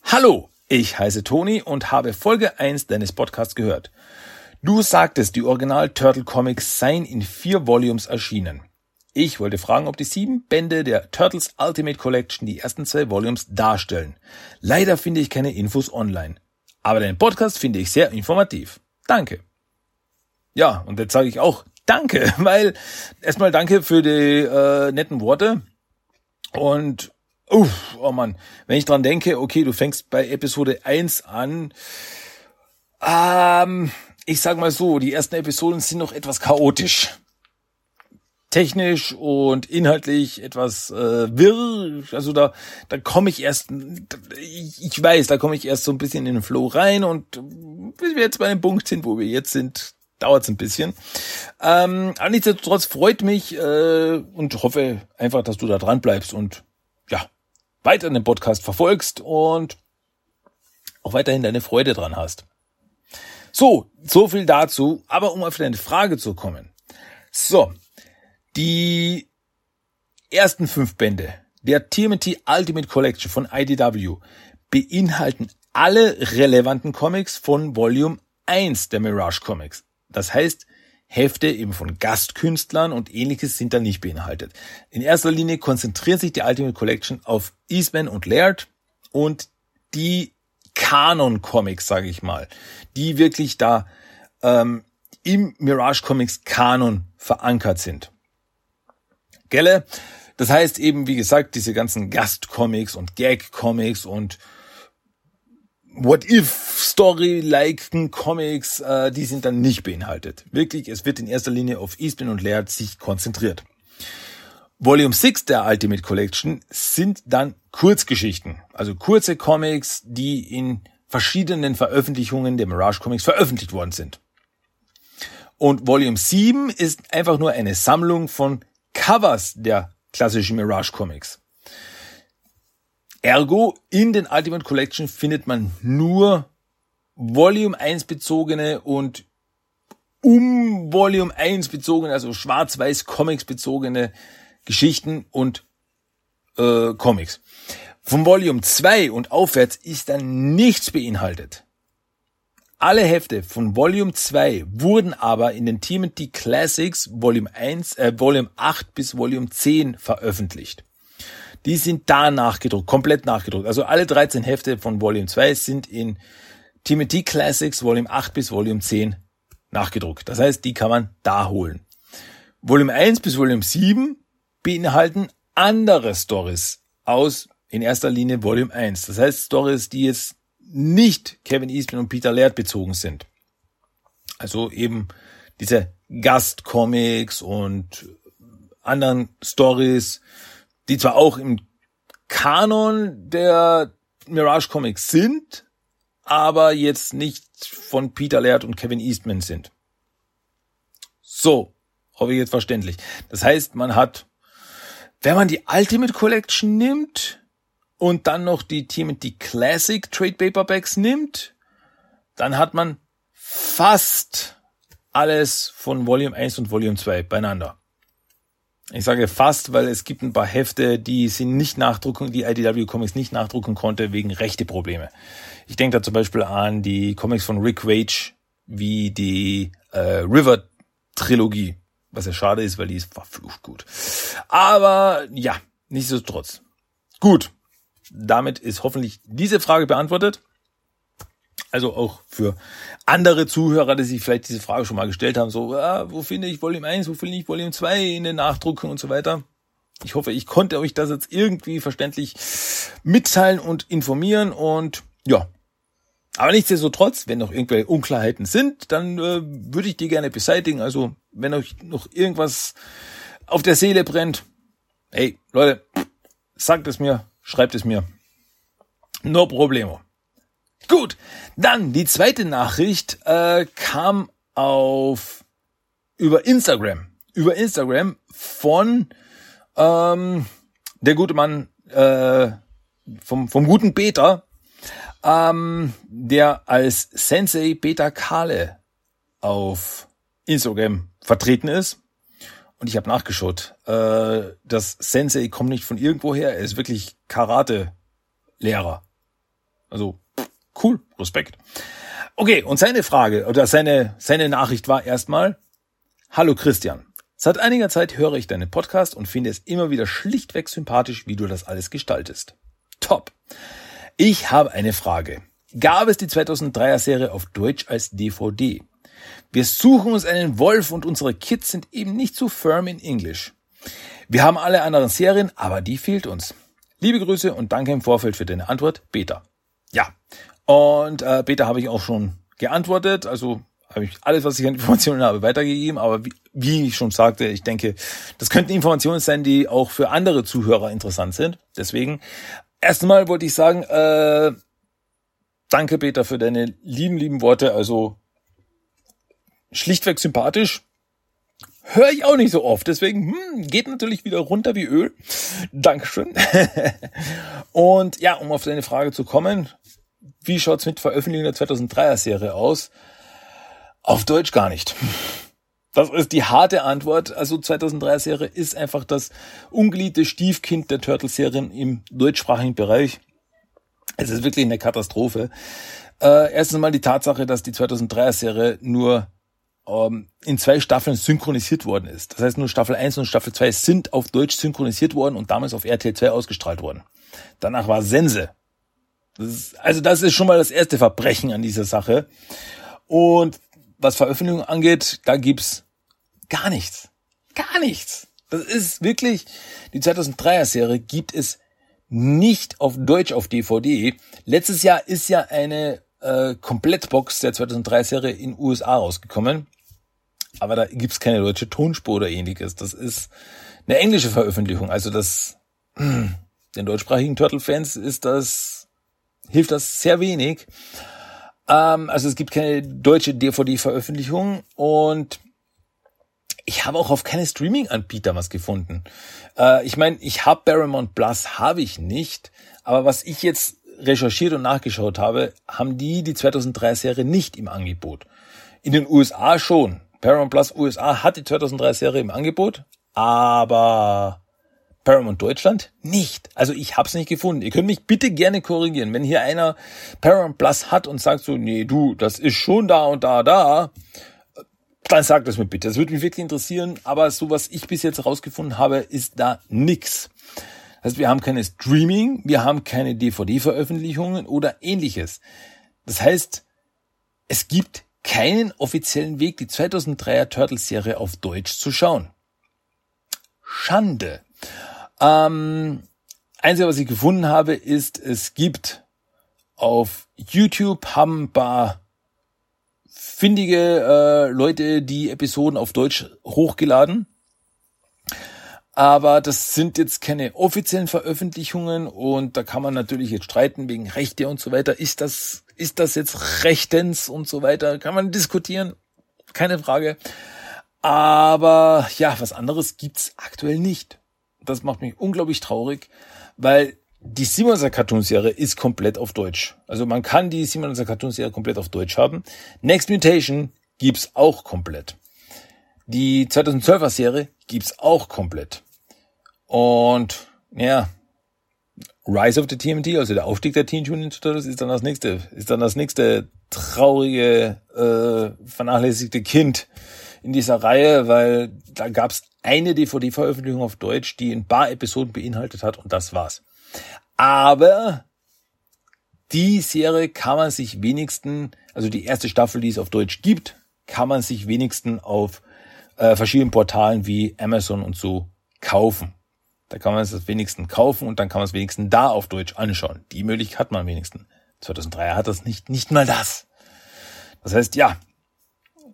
Hallo, ich heiße Toni und habe Folge 1 deines Podcasts gehört. Du sagtest, die Original Turtle Comics seien in vier Volumes erschienen. Ich wollte fragen, ob die sieben Bände der Turtles Ultimate Collection die ersten zwei Volumes darstellen. Leider finde ich keine Infos online. Aber deinen Podcast finde ich sehr informativ. Danke. Ja, und jetzt sage ich auch Danke, weil erstmal danke für die äh, netten Worte. Und Uff, oh Mann, wenn ich dran denke, okay, du fängst bei Episode 1 an. Ähm, ich sag mal so, die ersten Episoden sind noch etwas chaotisch. Technisch und inhaltlich etwas äh, wirr. Also da, da komme ich erst, ich, weiß, da komme ich erst so ein bisschen in den Flow rein und bis wir jetzt bei dem Punkt sind, wo wir jetzt sind, dauert es ein bisschen. Ähm, aber nichtsdestotrotz freut mich äh, und hoffe einfach, dass du da dran bleibst und ja, weiter den Podcast verfolgst und auch weiterhin deine Freude dran hast. So, so viel dazu. Aber um auf deine Frage zu kommen. So, die ersten fünf Bände der TMT Ultimate Collection von IDW beinhalten alle relevanten Comics von Volume 1 der Mirage Comics. Das heißt, Hefte eben von Gastkünstlern und ähnliches sind da nicht beinhaltet. In erster Linie konzentriert sich die Ultimate Collection auf Eastman und Laird und die Kanon-Comics, sage ich mal, die wirklich da ähm, im Mirage Comics Kanon verankert sind. Gelle? Das heißt eben, wie gesagt, diese ganzen Gastcomics und Gag-Comics und What-If-Story-liken Comics, äh, die sind dann nicht beinhaltet. Wirklich, es wird in erster Linie auf Eastman und Laird sich konzentriert. Volume 6 der Ultimate Collection sind dann Kurzgeschichten, also kurze Comics, die in verschiedenen Veröffentlichungen der Mirage Comics veröffentlicht worden sind. Und Volume 7 ist einfach nur eine Sammlung von Covers der klassischen Mirage Comics. Ergo, in den Ultimate Collection findet man nur Volume 1 bezogene und um Volume 1 bezogene, also schwarz-weiß Comics bezogene Geschichten und äh, Comics. Vom Volume 2 und aufwärts ist dann nichts beinhaltet. Alle Hefte von Volume 2 wurden aber in den TMT Classics Volume 1, äh, Volume 8 bis Volume 10 veröffentlicht. Die sind da nachgedruckt, komplett nachgedruckt. Also alle 13 Hefte von Volume 2 sind in TMT Classics Volume 8 bis Volume 10 nachgedruckt. Das heißt, die kann man da holen. Volume 1 bis Volume 7 beinhalten andere Stories aus in erster Linie Volume 1. Das heißt Stories, die jetzt nicht Kevin Eastman und Peter Laird bezogen sind. Also eben diese Gastcomics und anderen Stories, die zwar auch im Kanon der Mirage Comics sind, aber jetzt nicht von Peter Laird und Kevin Eastman sind. So, hoffe ich jetzt verständlich. Das heißt, man hat, wenn man die Ultimate Collection nimmt und dann noch die TMT Classic Trade Paperbacks nimmt, dann hat man fast alles von Volume 1 und Volume 2 beieinander. Ich sage fast, weil es gibt ein paar Hefte, die sie nicht nachdrucken, die IDW Comics nicht nachdrucken konnte wegen rechte Probleme. Ich denke da zum Beispiel an die Comics von Rick Wage, wie die äh, River Trilogie, was ja schade ist, weil die ist verflucht gut. Aber ja, nichtsdestotrotz. Gut, damit ist hoffentlich diese Frage beantwortet. Also auch für andere Zuhörer, die sich vielleicht diese Frage schon mal gestellt haben, so, ah, wo finde ich Volume 1, wo finde ich Volume 2 in den Nachdrucken und so weiter. Ich hoffe, ich konnte euch das jetzt irgendwie verständlich mitteilen und informieren und ja. Aber nichtsdestotrotz, wenn noch irgendwelche Unklarheiten sind, dann äh, würde ich die gerne beseitigen. Also wenn euch noch irgendwas auf der Seele brennt, hey Leute, sagt es mir, schreibt es mir. No problemo. Gut, dann die zweite Nachricht äh, kam auf über Instagram. Über Instagram von ähm, der gute Mann äh, vom, vom guten Peter, ähm, der als Sensei Peter Kale auf Instagram vertreten ist. Und ich habe nachgeschaut. Äh, das Sensei kommt nicht von irgendwoher. Er ist wirklich Karate-Lehrer. Also Cool, Respekt. Okay, und seine Frage oder seine, seine Nachricht war erstmal, Hallo Christian. Seit einiger Zeit höre ich deinen Podcast und finde es immer wieder schlichtweg sympathisch, wie du das alles gestaltest. Top. Ich habe eine Frage. Gab es die 2003er Serie auf Deutsch als DVD? Wir suchen uns einen Wolf und unsere Kids sind eben nicht so firm in Englisch. Wir haben alle anderen Serien, aber die fehlt uns. Liebe Grüße und danke im Vorfeld für deine Antwort, Beta. Ja, und äh, Peter habe ich auch schon geantwortet. Also habe ich alles, was ich an Informationen habe, weitergegeben. Aber wie, wie ich schon sagte, ich denke, das könnten Informationen sein, die auch für andere Zuhörer interessant sind. Deswegen, erstmal wollte ich sagen, äh, danke Peter für deine lieben, lieben Worte. Also schlichtweg sympathisch. Höre ich auch nicht so oft. Deswegen hm, geht natürlich wieder runter wie Öl. Dankeschön. Und ja, um auf deine Frage zu kommen, wie schaut's mit Veröffentlichung der 2003er Serie aus? Auf Deutsch gar nicht. Das ist die harte Antwort. Also 2003 Serie ist einfach das ungeliebte Stiefkind der Turtles-Serien im deutschsprachigen Bereich. Es ist wirklich eine Katastrophe. Äh, erstens mal die Tatsache, dass die 2003er Serie nur ähm, in zwei Staffeln synchronisiert worden ist. Das heißt, nur Staffel 1 und Staffel 2 sind auf Deutsch synchronisiert worden und damals auf RTL 2 ausgestrahlt worden. Danach war Sense. Das ist, also das ist schon mal das erste Verbrechen an dieser Sache. Und was Veröffentlichung angeht, da gibt's gar nichts. Gar nichts. Das ist wirklich, die 2003er Serie gibt es nicht auf Deutsch auf DVD. Letztes Jahr ist ja eine äh, Komplettbox der 2003 Serie in USA rausgekommen. Aber da gibt's keine deutsche Tonspur oder ähnliches. Das ist eine englische Veröffentlichung. Also das, den deutschsprachigen Turtle-Fans ist das, hilft das sehr wenig. Ähm, also es gibt keine deutsche DVD-Veröffentlichung und ich habe auch auf keine Streaming-Anbieter was gefunden. Äh, ich meine, ich habe Paramount Plus, habe ich nicht. Aber was ich jetzt recherchiert und nachgeschaut habe, haben die die 2003 Serie nicht im Angebot. In den USA schon. Paramount Plus USA hat die 2003 Serie im Angebot, aber Paramount Deutschland nicht. Also ich habe es nicht gefunden. Ihr könnt mich bitte gerne korrigieren. Wenn hier einer Paramount Plus hat und sagt so, nee, du, das ist schon da und da, da, dann sagt es mir bitte. Das würde mich wirklich interessieren. Aber so was ich bis jetzt herausgefunden habe, ist da nix. Das heißt, wir haben keine Streaming, wir haben keine DVD-Veröffentlichungen oder ähnliches. Das heißt, es gibt keinen offiziellen Weg, die 2003er Turtles-Serie auf Deutsch zu schauen. Schande. Ähm, Einzige, was ich gefunden habe, ist, es gibt auf YouTube haben ein paar findige äh, Leute die Episoden auf Deutsch hochgeladen. Aber das sind jetzt keine offiziellen Veröffentlichungen und da kann man natürlich jetzt streiten wegen Rechte und so weiter. Ist das, ist das jetzt rechtens und so weiter? Kann man diskutieren. Keine Frage. Aber ja, was anderes gibt's aktuell nicht. Das macht mich unglaublich traurig, weil die Simonser Cartoon-Serie ist komplett auf Deutsch. Also man kann die Simonser Cartoon-Serie komplett auf Deutsch haben. Next Mutation gibt's auch komplett. Die 2012er Serie gibt's auch komplett. Und ja, Rise of the TMT, also der Aufstieg der Teen Mutant Turtles, ist dann das nächste, ist dann das nächste traurige, äh, vernachlässigte Kind in dieser Reihe, weil da gab's eine DVD-Veröffentlichung auf Deutsch, die ein paar Episoden beinhaltet hat und das war's. Aber die Serie kann man sich wenigstens, also die erste Staffel, die es auf Deutsch gibt, kann man sich wenigstens auf äh, verschiedenen Portalen wie Amazon und so kaufen. Da kann man es wenigstens kaufen und dann kann man es wenigstens da auf Deutsch anschauen. Die Möglichkeit hat man wenigstens. 2003 hat das nicht, nicht mal das. Das heißt, ja,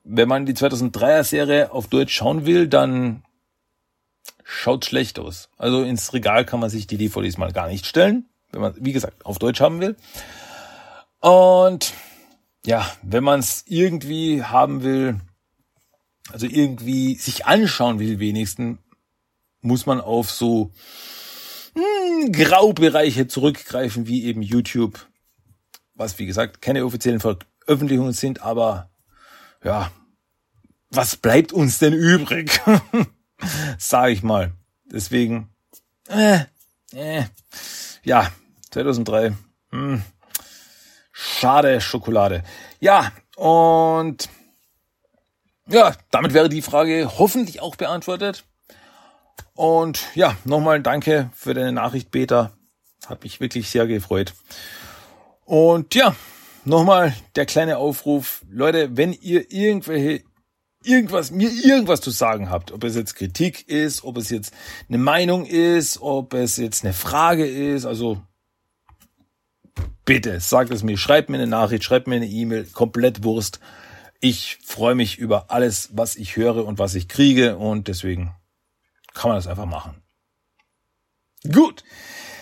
wenn man die 2003er Serie auf Deutsch schauen will, dann schaut schlecht aus. Also ins Regal kann man sich die DVDs mal gar nicht stellen, wenn man, wie gesagt, auf Deutsch haben will. Und ja, wenn man es irgendwie haben will, also irgendwie sich anschauen will wenigstens, muss man auf so hm, Graubereiche zurückgreifen, wie eben YouTube, was wie gesagt keine offiziellen Veröffentlichungen sind, aber ja, was bleibt uns denn übrig? Sag ich mal. Deswegen, äh, äh, ja, 2003, hm, schade Schokolade. Ja, und ja, damit wäre die Frage hoffentlich auch beantwortet. Und ja, nochmal danke für deine Nachricht, Peter. Hat mich wirklich sehr gefreut. Und ja, nochmal der kleine Aufruf. Leute, wenn ihr irgendwelche irgendwas, mir irgendwas zu sagen habt, ob es jetzt Kritik ist, ob es jetzt eine Meinung ist, ob es jetzt eine Frage ist, also bitte sagt es mir, schreibt mir eine Nachricht, schreibt mir eine E-Mail, komplett Wurst. Ich freue mich über alles, was ich höre und was ich kriege und deswegen kann man das einfach machen. Gut.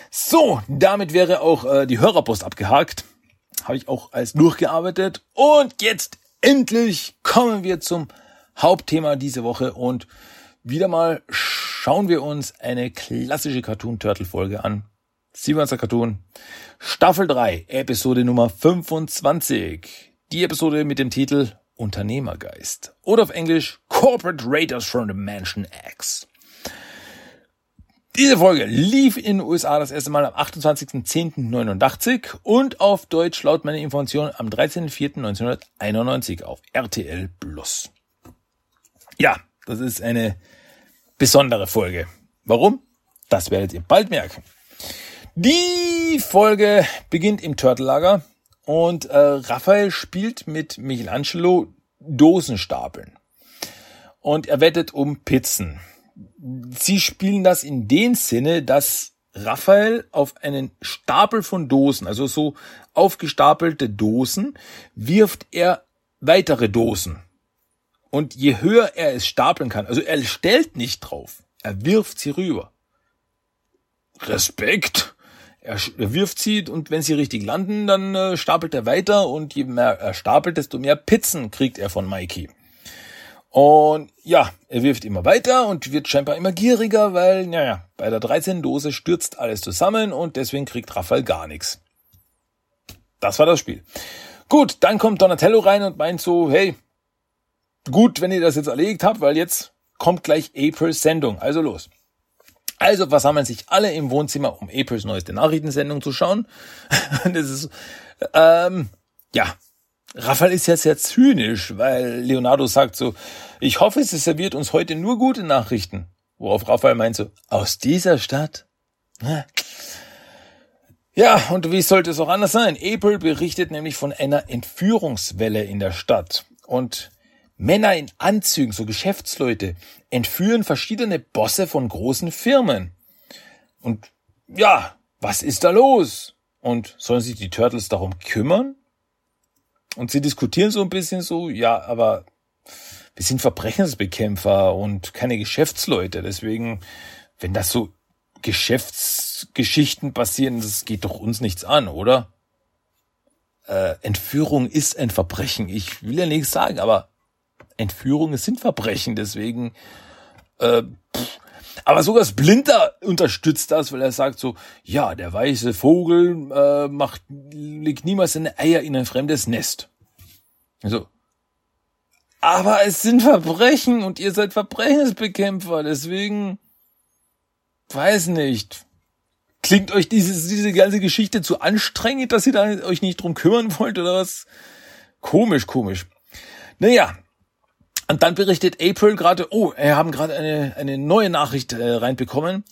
So, damit wäre auch äh, die Hörerpost abgehakt. Habe ich auch als durchgearbeitet. Und jetzt endlich kommen wir zum Hauptthema diese Woche und wieder mal schauen wir uns eine klassische Cartoon Turtle Folge an. Siebenster Cartoon, Staffel 3, Episode Nummer 25. Die Episode mit dem Titel Unternehmergeist. Oder auf Englisch Corporate Raiders from the Mansion X. Diese Folge lief in den USA das erste Mal am 28.10.89 und auf Deutsch laut meiner Information am 13.04.1991 auf RTL Plus. Ja, das ist eine besondere Folge. Warum? Das werdet ihr bald merken. Die Folge beginnt im Turtellager und äh, Raphael spielt mit Michelangelo Dosenstapeln. Und er wettet um Pizzen sie spielen das in dem Sinne, dass Raphael auf einen Stapel von Dosen, also so aufgestapelte Dosen, wirft er weitere Dosen. Und je höher er es stapeln kann, also er stellt nicht drauf, er wirft sie rüber. Respekt. Er, wirft sie und wenn sie richtig landen, dann äh, stapelt er weiter und je mehr er stapelt, desto mehr Pizzen kriegt er von Mikey. Und ja, er wirft immer weiter und wird scheinbar immer gieriger, weil, naja, bei der 13 Dose stürzt alles zusammen und deswegen kriegt Raphael gar nichts. Das war das Spiel. Gut, dann kommt Donatello rein und meint so, hey, gut, wenn ihr das jetzt erledigt habt, weil jetzt kommt gleich Aprils Sendung. Also los. Also versammeln sich alle im Wohnzimmer, um Aprils neueste Nachrichtensendung zu schauen. das ist, ähm, ja, Raphael ist jetzt sehr zynisch, weil Leonardo sagt so, ich hoffe, sie serviert uns heute nur gute Nachrichten. Worauf Raphael meint so, aus dieser Stadt? Ja, und wie sollte es auch anders sein? April berichtet nämlich von einer Entführungswelle in der Stadt. Und Männer in Anzügen, so Geschäftsleute, entführen verschiedene Bosse von großen Firmen. Und ja, was ist da los? Und sollen sich die Turtles darum kümmern? Und sie diskutieren so ein bisschen so, ja, aber wir sind Verbrechensbekämpfer und keine Geschäftsleute. Deswegen, wenn das so Geschäftsgeschichten passieren, das geht doch uns nichts an, oder? Äh, Entführung ist ein Verbrechen. Ich will ja nichts sagen, aber Entführungen sind Verbrechen. Deswegen, äh, aber sogar Splinter unterstützt das, weil er sagt so, ja, der weiße Vogel äh, macht, legt niemals seine Eier in ein fremdes Nest. Also, aber es sind Verbrechen und ihr seid Verbrechensbekämpfer, deswegen weiß nicht. Klingt euch diese, diese ganze Geschichte zu anstrengend, dass ihr da euch nicht drum kümmern wollt oder was? Komisch, komisch. Naja, und dann berichtet April gerade, oh, wir haben gerade eine, eine neue Nachricht äh, reinbekommen.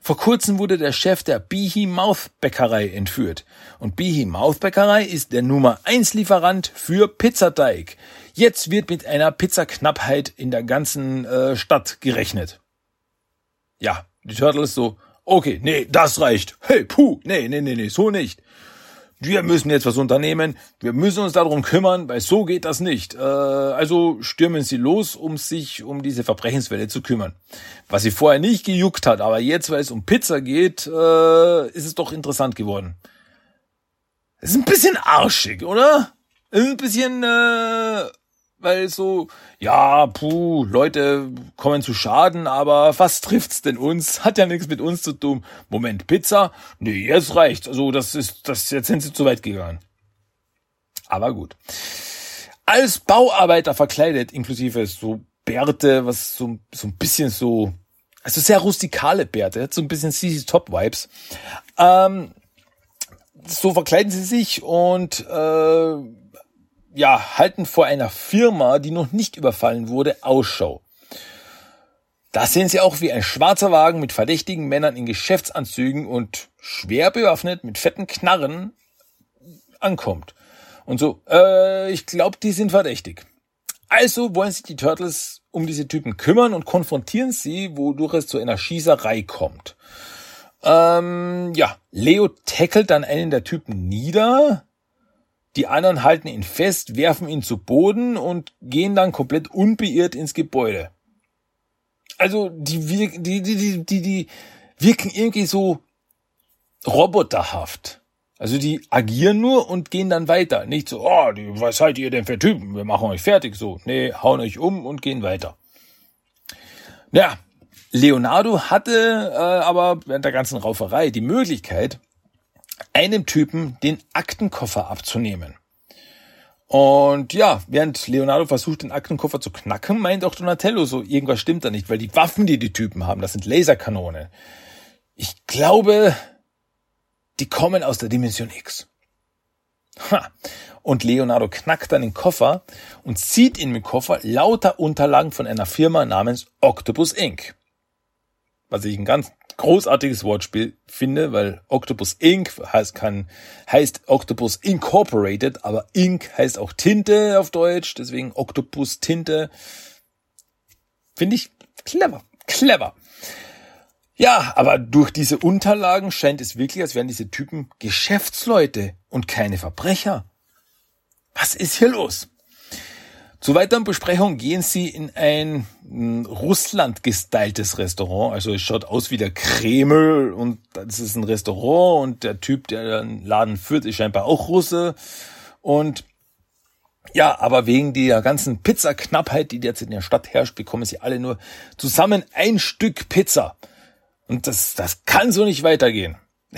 Vor kurzem wurde der Chef der Behe Mouth Bäckerei entführt. Und Behe Mouth Bäckerei ist der Nummer 1 Lieferant für Pizzateig. Jetzt wird mit einer Pizzaknappheit in der ganzen äh, Stadt gerechnet. Ja, die Turtles so, okay, nee, das reicht. Hey, puh, nee, nee, nee, nee, so nicht wir müssen jetzt was unternehmen, wir müssen uns darum kümmern, weil so geht das nicht. Äh, also stürmen sie los, um sich um diese Verbrechenswelle zu kümmern. Was sie vorher nicht gejuckt hat, aber jetzt, weil es um Pizza geht, äh, ist es doch interessant geworden. Ist ein bisschen arschig, oder? Ist ein bisschen äh, weil so, ja, puh, Leute kommen zu Schaden, aber was trifft's denn uns? Hat ja nichts mit uns zu tun. Moment, Pizza? Nee, jetzt reicht's. Also, das ist, das, jetzt sind sie zu weit gegangen. Aber gut. Als Bauarbeiter verkleidet, inklusive so Bärte, was so, so ein bisschen so, also sehr rustikale Bärte, so ein bisschen CC Top Vibes. Ähm, so verkleiden sie sich und äh, ja, halten vor einer Firma, die noch nicht überfallen wurde, Ausschau. Da sehen sie auch, wie ein schwarzer Wagen mit verdächtigen Männern in Geschäftsanzügen und schwer bewaffnet mit fetten Knarren ankommt. Und so, äh, ich glaube, die sind verdächtig. Also wollen sich die Turtles um diese Typen kümmern und konfrontieren sie, wodurch es zu einer Schießerei kommt. Ähm, ja, Leo tackelt dann einen der Typen nieder, die anderen halten ihn fest, werfen ihn zu Boden und gehen dann komplett unbeirrt ins Gebäude. Also die, die, die, die, die, die wirken irgendwie so roboterhaft. Also die agieren nur und gehen dann weiter. Nicht so, oh, was seid ihr denn für Typen? Wir machen euch fertig so. Nee, hauen euch um und gehen weiter. Ja, Leonardo hatte äh, aber während der ganzen Rauferei die Möglichkeit, einem Typen den Aktenkoffer abzunehmen. Und ja, während Leonardo versucht, den Aktenkoffer zu knacken, meint auch Donatello so, irgendwas stimmt da nicht, weil die Waffen, die die Typen haben, das sind Laserkanone. Ich glaube, die kommen aus der Dimension X. Ha. Und Leonardo knackt dann den Koffer und zieht in den Koffer lauter Unterlagen von einer Firma namens Octopus Inc. Was ich ein ganz großartiges Wortspiel finde, weil Octopus Inc. heißt, kann, heißt Octopus Incorporated, aber Ink heißt auch Tinte auf Deutsch, deswegen Octopus Tinte. Finde ich clever, clever. Ja, aber durch diese Unterlagen scheint es wirklich, als wären diese Typen Geschäftsleute und keine Verbrecher. Was ist hier los? Zur weiteren Besprechung gehen sie in ein hm, Russland gestyltes Restaurant. Also es schaut aus wie der Kreml und das ist ein Restaurant und der Typ, der den Laden führt, ist scheinbar auch Russe. Und ja, aber wegen der ganzen Pizzaknappheit, die derzeit in der Stadt herrscht, bekommen sie alle nur zusammen ein Stück Pizza. Und das, das kann so nicht weitergehen.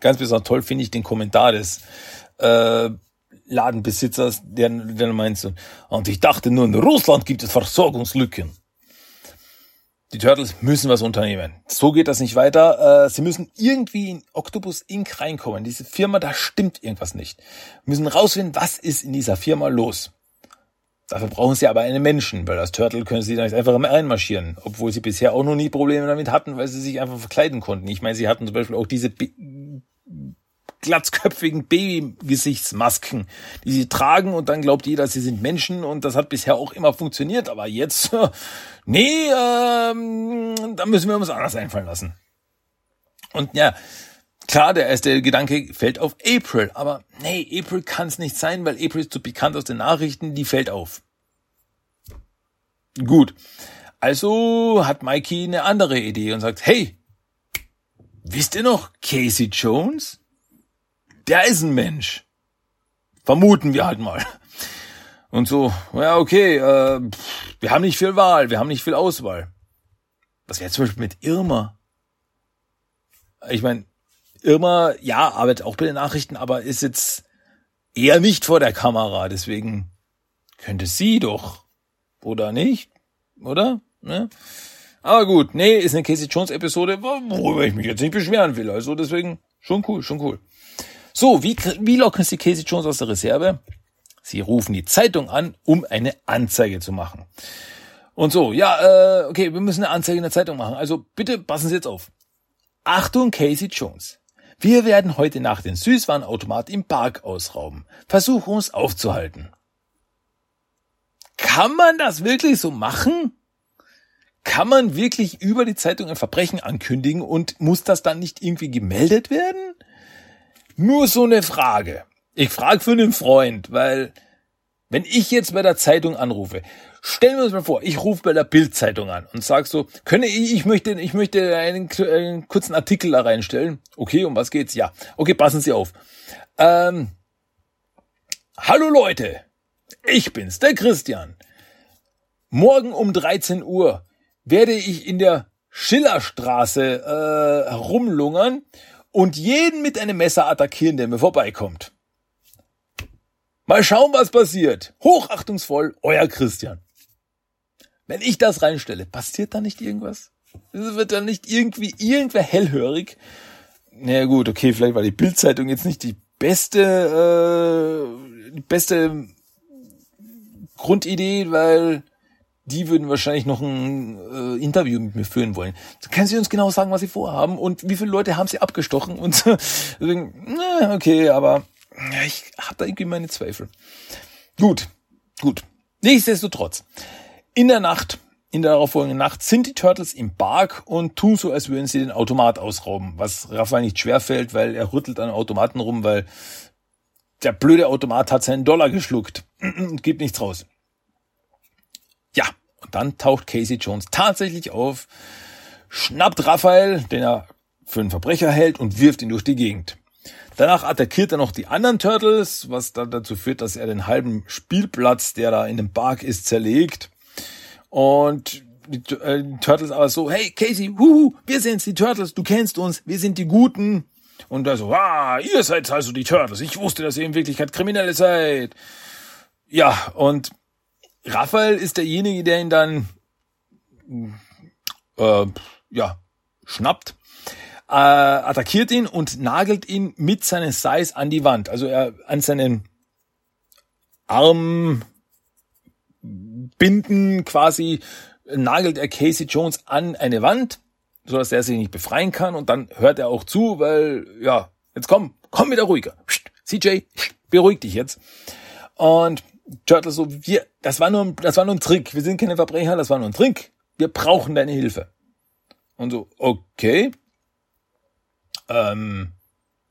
Ganz besonders toll finde ich den Kommentar des äh, Ladenbesitzers, der, der meint so, und ich dachte nur, in Russland gibt es Versorgungslücken. Die Turtles müssen was unternehmen. So geht das nicht weiter. Äh, sie müssen irgendwie in Octopus Inc. reinkommen. Diese Firma, da stimmt irgendwas nicht. Wir müssen rausfinden, was ist in dieser Firma los. Dafür brauchen sie aber einen Menschen, weil als Turtle können sie da nicht einfach reinmarschieren, obwohl sie bisher auch noch nie Probleme damit hatten, weil sie sich einfach verkleiden konnten. Ich meine, sie hatten zum Beispiel auch diese glatzköpfigen Babygesichtsmasken, die sie tragen und dann glaubt jeder, sie sind Menschen und das hat bisher auch immer funktioniert, aber jetzt, nee, ähm, da müssen wir uns anders einfallen lassen. Und ja, klar, der erste Gedanke fällt auf April, aber nee, April kann es nicht sein, weil April ist zu bekannt aus den Nachrichten, die fällt auf. Gut. Also hat Mikey eine andere Idee und sagt, hey, wisst ihr noch Casey Jones? Der ist ein Mensch. Vermuten wir halt mal. Und so, ja, okay, äh, wir haben nicht viel Wahl, wir haben nicht viel Auswahl. Was wäre zum Beispiel mit Irma? Ich meine, Irma, ja, arbeitet auch bei den Nachrichten, aber ist jetzt eher nicht vor der Kamera, deswegen könnte sie doch, oder nicht? Oder? Ne? Aber gut, nee, ist eine Casey Jones Episode, worüber ich mich jetzt nicht beschweren will. Also deswegen schon cool, schon cool. So, wie, wie locken Sie Casey Jones aus der Reserve? Sie rufen die Zeitung an, um eine Anzeige zu machen. Und so, ja, äh, okay, wir müssen eine Anzeige in der Zeitung machen. Also bitte passen Sie jetzt auf. Achtung, Casey Jones. Wir werden heute Nacht den Süßwarenautomat im Park ausrauben. Versuche uns aufzuhalten. Kann man das wirklich so machen? Kann man wirklich über die Zeitung ein Verbrechen ankündigen und muss das dann nicht irgendwie gemeldet werden? Nur so eine Frage. Ich frage für einen Freund, weil wenn ich jetzt bei der Zeitung anrufe, stellen wir uns mal vor, ich rufe bei der Bildzeitung an und sag so, könne ich, ich möchte, ich möchte einen, einen, kurzen Artikel da reinstellen. Okay, um was geht's? Ja. Okay, passen Sie auf. Ähm, Hallo Leute, ich bin's, der Christian. Morgen um 13 Uhr werde ich in der Schillerstraße äh, herumlungern und jeden mit einem Messer attackieren, der mir vorbeikommt. Mal schauen, was passiert. Hochachtungsvoll, euer Christian. Wenn ich das reinstelle, passiert da nicht irgendwas? Wird da nicht irgendwie irgendwer hellhörig? Naja gut, okay, vielleicht war die Bildzeitung jetzt nicht die beste, äh, die beste Grundidee, weil die würden wahrscheinlich noch ein äh, Interview mit mir führen wollen. Können Sie uns genau sagen, was Sie vorhaben und wie viele Leute haben Sie abgestochen und so. na, okay, aber ja, ich habe da irgendwie meine Zweifel. Gut, gut. Nichtsdestotrotz, in der Nacht, in der darauffolgenden Nacht, sind die Turtles im Park und tun so, als würden sie den Automat ausrauben, was Raphael nicht schwerfällt, weil er rüttelt an Automaten rum, weil der blöde Automat hat seinen Dollar geschluckt und gibt nichts raus. Ja, und dann taucht Casey Jones tatsächlich auf, schnappt Raphael, den er für einen Verbrecher hält, und wirft ihn durch die Gegend. Danach attackiert er noch die anderen Turtles, was dann dazu führt, dass er den halben Spielplatz, der da in dem Park ist, zerlegt. Und die, äh, die Turtles aber so, hey Casey, huhu, wir sind's, die Turtles, du kennst uns, wir sind die Guten. Und er so, ah, ihr seid also die Turtles, ich wusste, dass ihr in Wirklichkeit Kriminelle seid. ja, und Raphael ist derjenige, der ihn dann äh, ja, schnappt, äh, attackiert ihn und nagelt ihn mit seinen Size an die Wand. Also er an seinen Armbinden quasi nagelt er Casey Jones an eine Wand, so dass er sich nicht befreien kann und dann hört er auch zu, weil ja, jetzt komm, komm wieder ruhiger. CJ, beruhig dich jetzt. Und Turtle so, wir, das war nur, das war nur ein Trick. Wir sind keine Verbrecher, das war nur ein Trick. Wir brauchen deine Hilfe. Und so, okay. Ähm,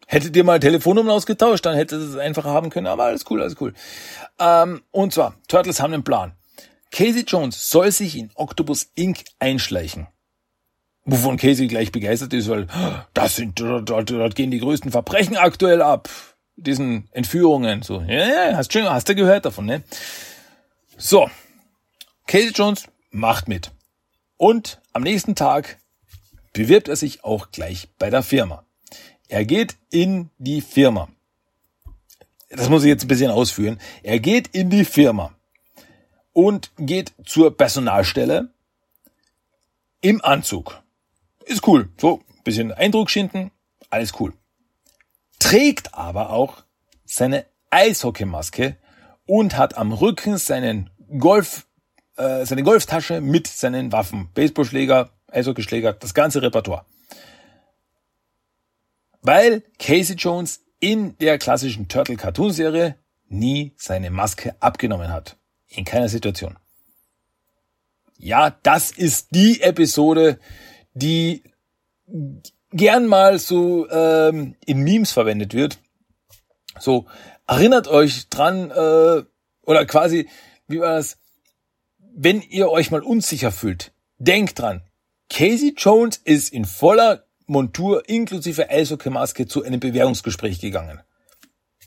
hättet ihr mal Telefonnummer ausgetauscht, dann hättet ihr es einfacher haben können, aber alles cool, alles cool. Ähm, und zwar, Turtles haben einen Plan. Casey Jones soll sich in Octopus Inc. einschleichen. Wovon Casey gleich begeistert ist, weil das sind, dort, dort, dort gehen die größten Verbrechen aktuell ab. Diesen Entführungen. So, ja, ja, hast, schon, hast du gehört davon, ne? So. Casey Jones macht mit. Und am nächsten Tag bewirbt er sich auch gleich bei der Firma. Er geht in die Firma. Das muss ich jetzt ein bisschen ausführen. Er geht in die Firma und geht zur Personalstelle im Anzug. Ist cool. So, bisschen Eindruck schinden, alles cool. Trägt aber auch seine Eishockeymaske und hat am Rücken seinen Golf, äh, seine Golftasche mit seinen Waffen. Baseballschläger, Eishockeyschläger, das ganze Repertoire. Weil Casey Jones in der klassischen Turtle Cartoon Serie nie seine Maske abgenommen hat. In keiner Situation. Ja, das ist die Episode, die gern mal so ähm, in Memes verwendet wird. So, erinnert euch dran, äh, oder quasi, wie war das, wenn ihr euch mal unsicher fühlt, denkt dran, Casey Jones ist in voller Montur inklusive Eishockey-Maske zu einem Bewährungsgespräch gegangen.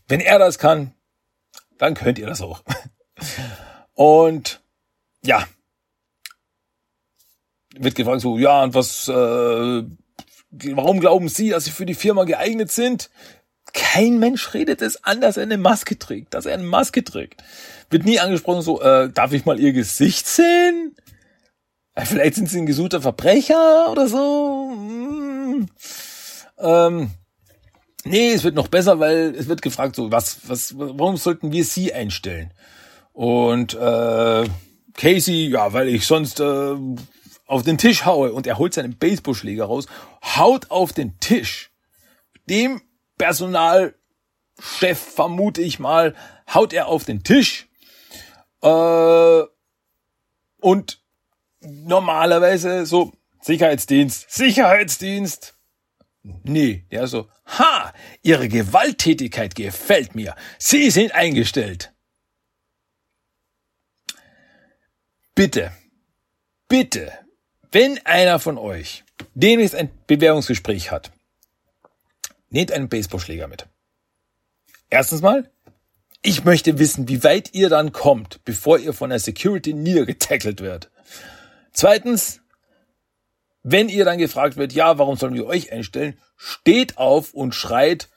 Wenn er das kann, dann könnt ihr das auch. Und ja, wird gefragt so, ja, und was, äh, warum glauben Sie, dass Sie für die Firma geeignet sind? Kein Mensch redet es an, dass er eine Maske trägt, dass er eine Maske trägt. Wird nie angesprochen so, äh, darf ich mal Ihr Gesicht sehen? Vielleicht sind sie ein gesuchter Verbrecher oder so. Hm. Ähm, nee, es wird noch besser, weil es wird gefragt, so was, was, warum sollten wir sie einstellen? Und äh, Casey, ja, weil ich sonst äh, auf den Tisch haue und er holt seinen Baseballschläger raus, haut auf den Tisch. Dem Personalchef vermute ich mal, haut er auf den Tisch äh, und normalerweise so Sicherheitsdienst, Sicherheitsdienst. Nee, der so, ha, Ihre Gewalttätigkeit gefällt mir. Sie sind eingestellt. Bitte, bitte, wenn einer von euch demnächst ein Bewährungsgespräch hat, nehmt einen Baseballschläger mit. Erstens mal, ich möchte wissen, wie weit ihr dann kommt, bevor ihr von der Security niedergetackelt wird. Zweitens, wenn ihr dann gefragt wird, ja, warum sollen wir euch einstellen, steht auf und schreit,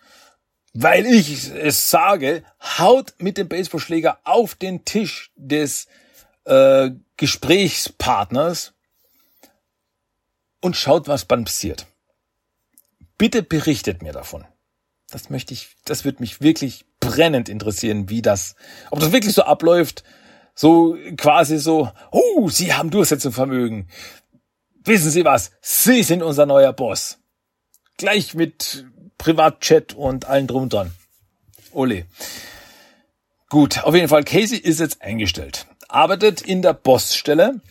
weil ich es sage, haut mit dem Baseballschläger auf den Tisch des äh, Gesprächspartners und schaut, was dann passiert. Bitte berichtet mir davon. Das möchte ich, das wird mich wirklich brennend interessieren, wie das, ob das wirklich so abläuft, so quasi so, oh, Sie haben Durchsetzungsvermögen. Wissen Sie was? Sie sind unser neuer Boss. Gleich mit Privatchat und allen drum und dran. Ole. Gut, auf jeden Fall, Casey ist jetzt eingestellt. Arbeitet in der Bossstelle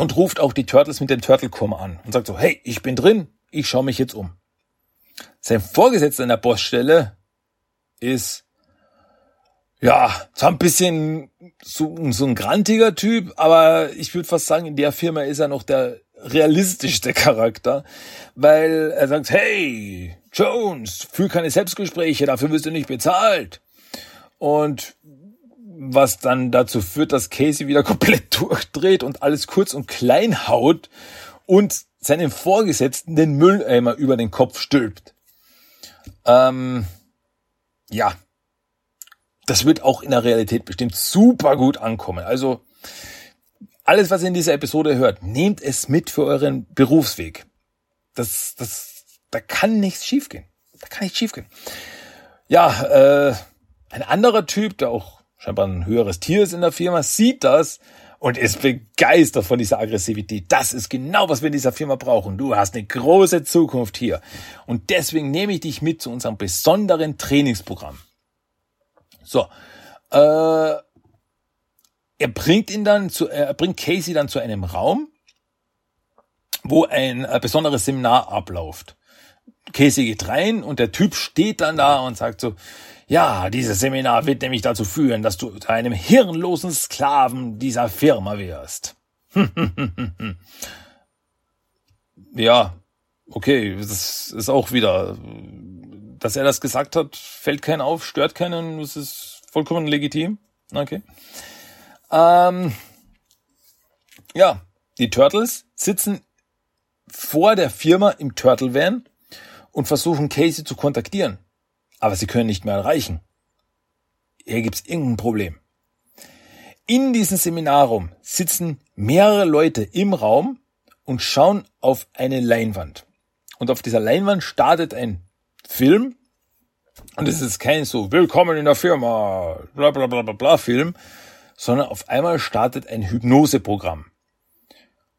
und ruft auch die Turtles mit dem Turtle-Komma an und sagt so, hey, ich bin drin, ich schaue mich jetzt um. Sein Vorgesetzter in der Bossstelle ist ja, zwar ein bisschen so, so ein grantiger Typ, aber ich würde fast sagen, in der Firma ist er noch der realistischste Charakter, weil er sagt, hey, Jones, führ keine Selbstgespräche, dafür wirst du nicht bezahlt. Und was dann dazu führt, dass Casey wieder komplett durchdreht und alles kurz und klein haut und seinem Vorgesetzten den Mülleimer über den Kopf stülpt. Ähm, ja, das wird auch in der Realität bestimmt super gut ankommen. Also alles, was ihr in dieser Episode hört, nehmt es mit für euren Berufsweg. Das, das, da kann nichts schiefgehen. Da kann nichts schiefgehen. Ja, äh, ein anderer Typ, der auch scheinbar ein höheres Tier ist in der Firma, sieht das und ist begeistert von dieser Aggressivität. Das ist genau, was wir in dieser Firma brauchen. Du hast eine große Zukunft hier. Und deswegen nehme ich dich mit zu unserem besonderen Trainingsprogramm. So, äh, er bringt ihn dann zu, er bringt Casey dann zu einem Raum, wo ein äh, besonderes Seminar abläuft. Casey geht rein und der Typ steht dann da und sagt so, ja, dieses Seminar wird nämlich dazu führen, dass du zu einem hirnlosen Sklaven dieser Firma wirst. ja, okay, das ist auch wieder, dass er das gesagt hat, fällt keinen auf, stört keinen, das ist vollkommen legitim. Okay. Ähm, ja, die Turtles sitzen vor der Firma im Turtle Van und versuchen Casey zu kontaktieren aber sie können nicht mehr erreichen. Hier gibt's irgendein Problem. In diesem Seminarraum sitzen mehrere Leute im Raum und schauen auf eine Leinwand. Und auf dieser Leinwand startet ein Film. Und es ist kein so Willkommen in der Firma, bla bla bla bla bla Film, sondern auf einmal startet ein Hypnoseprogramm.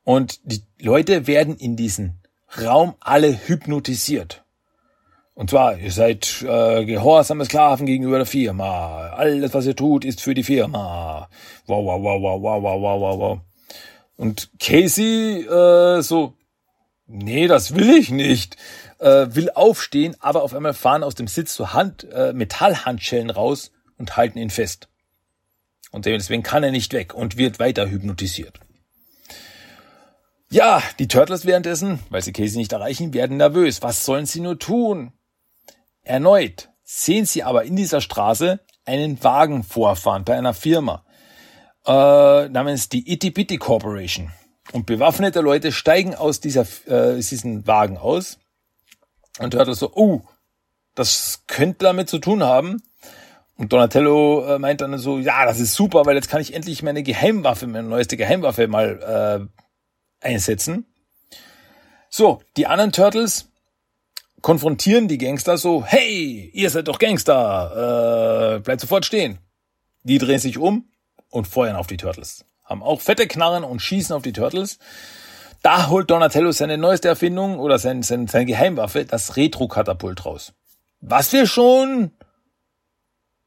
Und die Leute werden in diesem Raum alle hypnotisiert. Und zwar, ihr seid äh, gehorsame Sklaven gegenüber der Firma. Alles, was ihr tut, ist für die Firma. Wow, wow, wow, wow, wow, wow, wow, wow, wow. Und Casey äh, so, nee, das will ich nicht. Äh, will aufstehen, aber auf einmal fahren aus dem Sitz so Hand, äh, Metallhandschellen raus und halten ihn fest. Und deswegen kann er nicht weg und wird weiter hypnotisiert. Ja, die Turtles währenddessen, weil sie Casey nicht erreichen, werden nervös. Was sollen sie nur tun? Erneut sehen sie aber in dieser Straße einen Wagen vorfahren bei einer Firma äh, namens die Itty Bitty Corporation. Und bewaffnete Leute steigen aus dieser, äh, diesen Wagen aus und hört so, oh, das könnte damit zu tun haben. Und Donatello äh, meint dann so, ja, das ist super, weil jetzt kann ich endlich meine Geheimwaffe, meine neueste Geheimwaffe mal äh, einsetzen. So, die anderen Turtles konfrontieren die Gangster so, hey, ihr seid doch Gangster, äh, bleibt sofort stehen. Die drehen sich um und feuern auf die Turtles. Haben auch fette Knarren und schießen auf die Turtles. Da holt Donatello seine neueste Erfindung oder sein, sein, seine Geheimwaffe, das Retro-Katapult raus. Was wir schon,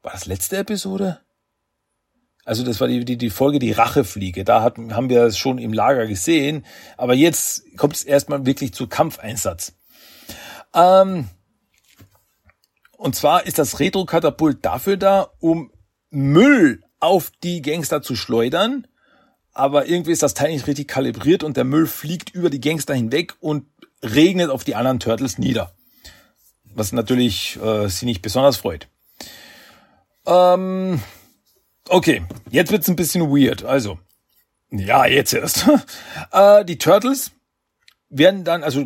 war das letzte Episode? Also das war die, die, die Folge Die Rachefliege. Da hat, haben wir es schon im Lager gesehen. Aber jetzt kommt es erstmal wirklich zu Kampfeinsatz. Ähm, und zwar ist das Retro-Katapult dafür da, um Müll auf die Gangster zu schleudern. Aber irgendwie ist das Teil nicht richtig kalibriert und der Müll fliegt über die Gangster hinweg und regnet auf die anderen Turtles nieder. Was natürlich äh, sie nicht besonders freut. Ähm, okay, jetzt wird's ein bisschen weird. Also, ja, jetzt erst. äh, die Turtles werden dann, also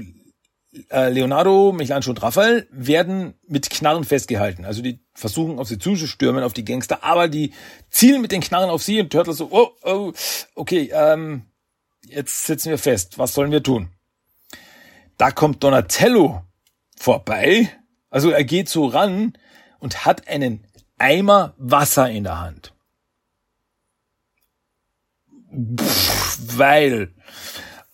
äh, Leonardo, Michelangelo und Raphael werden mit Knarren festgehalten. Also die versuchen auf sie zuzustürmen, auf die Gangster, aber die zielen mit den Knarren auf sie und Turtle so, oh, oh, okay, ähm, jetzt sitzen wir fest. Was sollen wir tun? Da kommt Donatello vorbei. Also er geht so ran und hat einen Eimer Wasser in der Hand. Pff, weil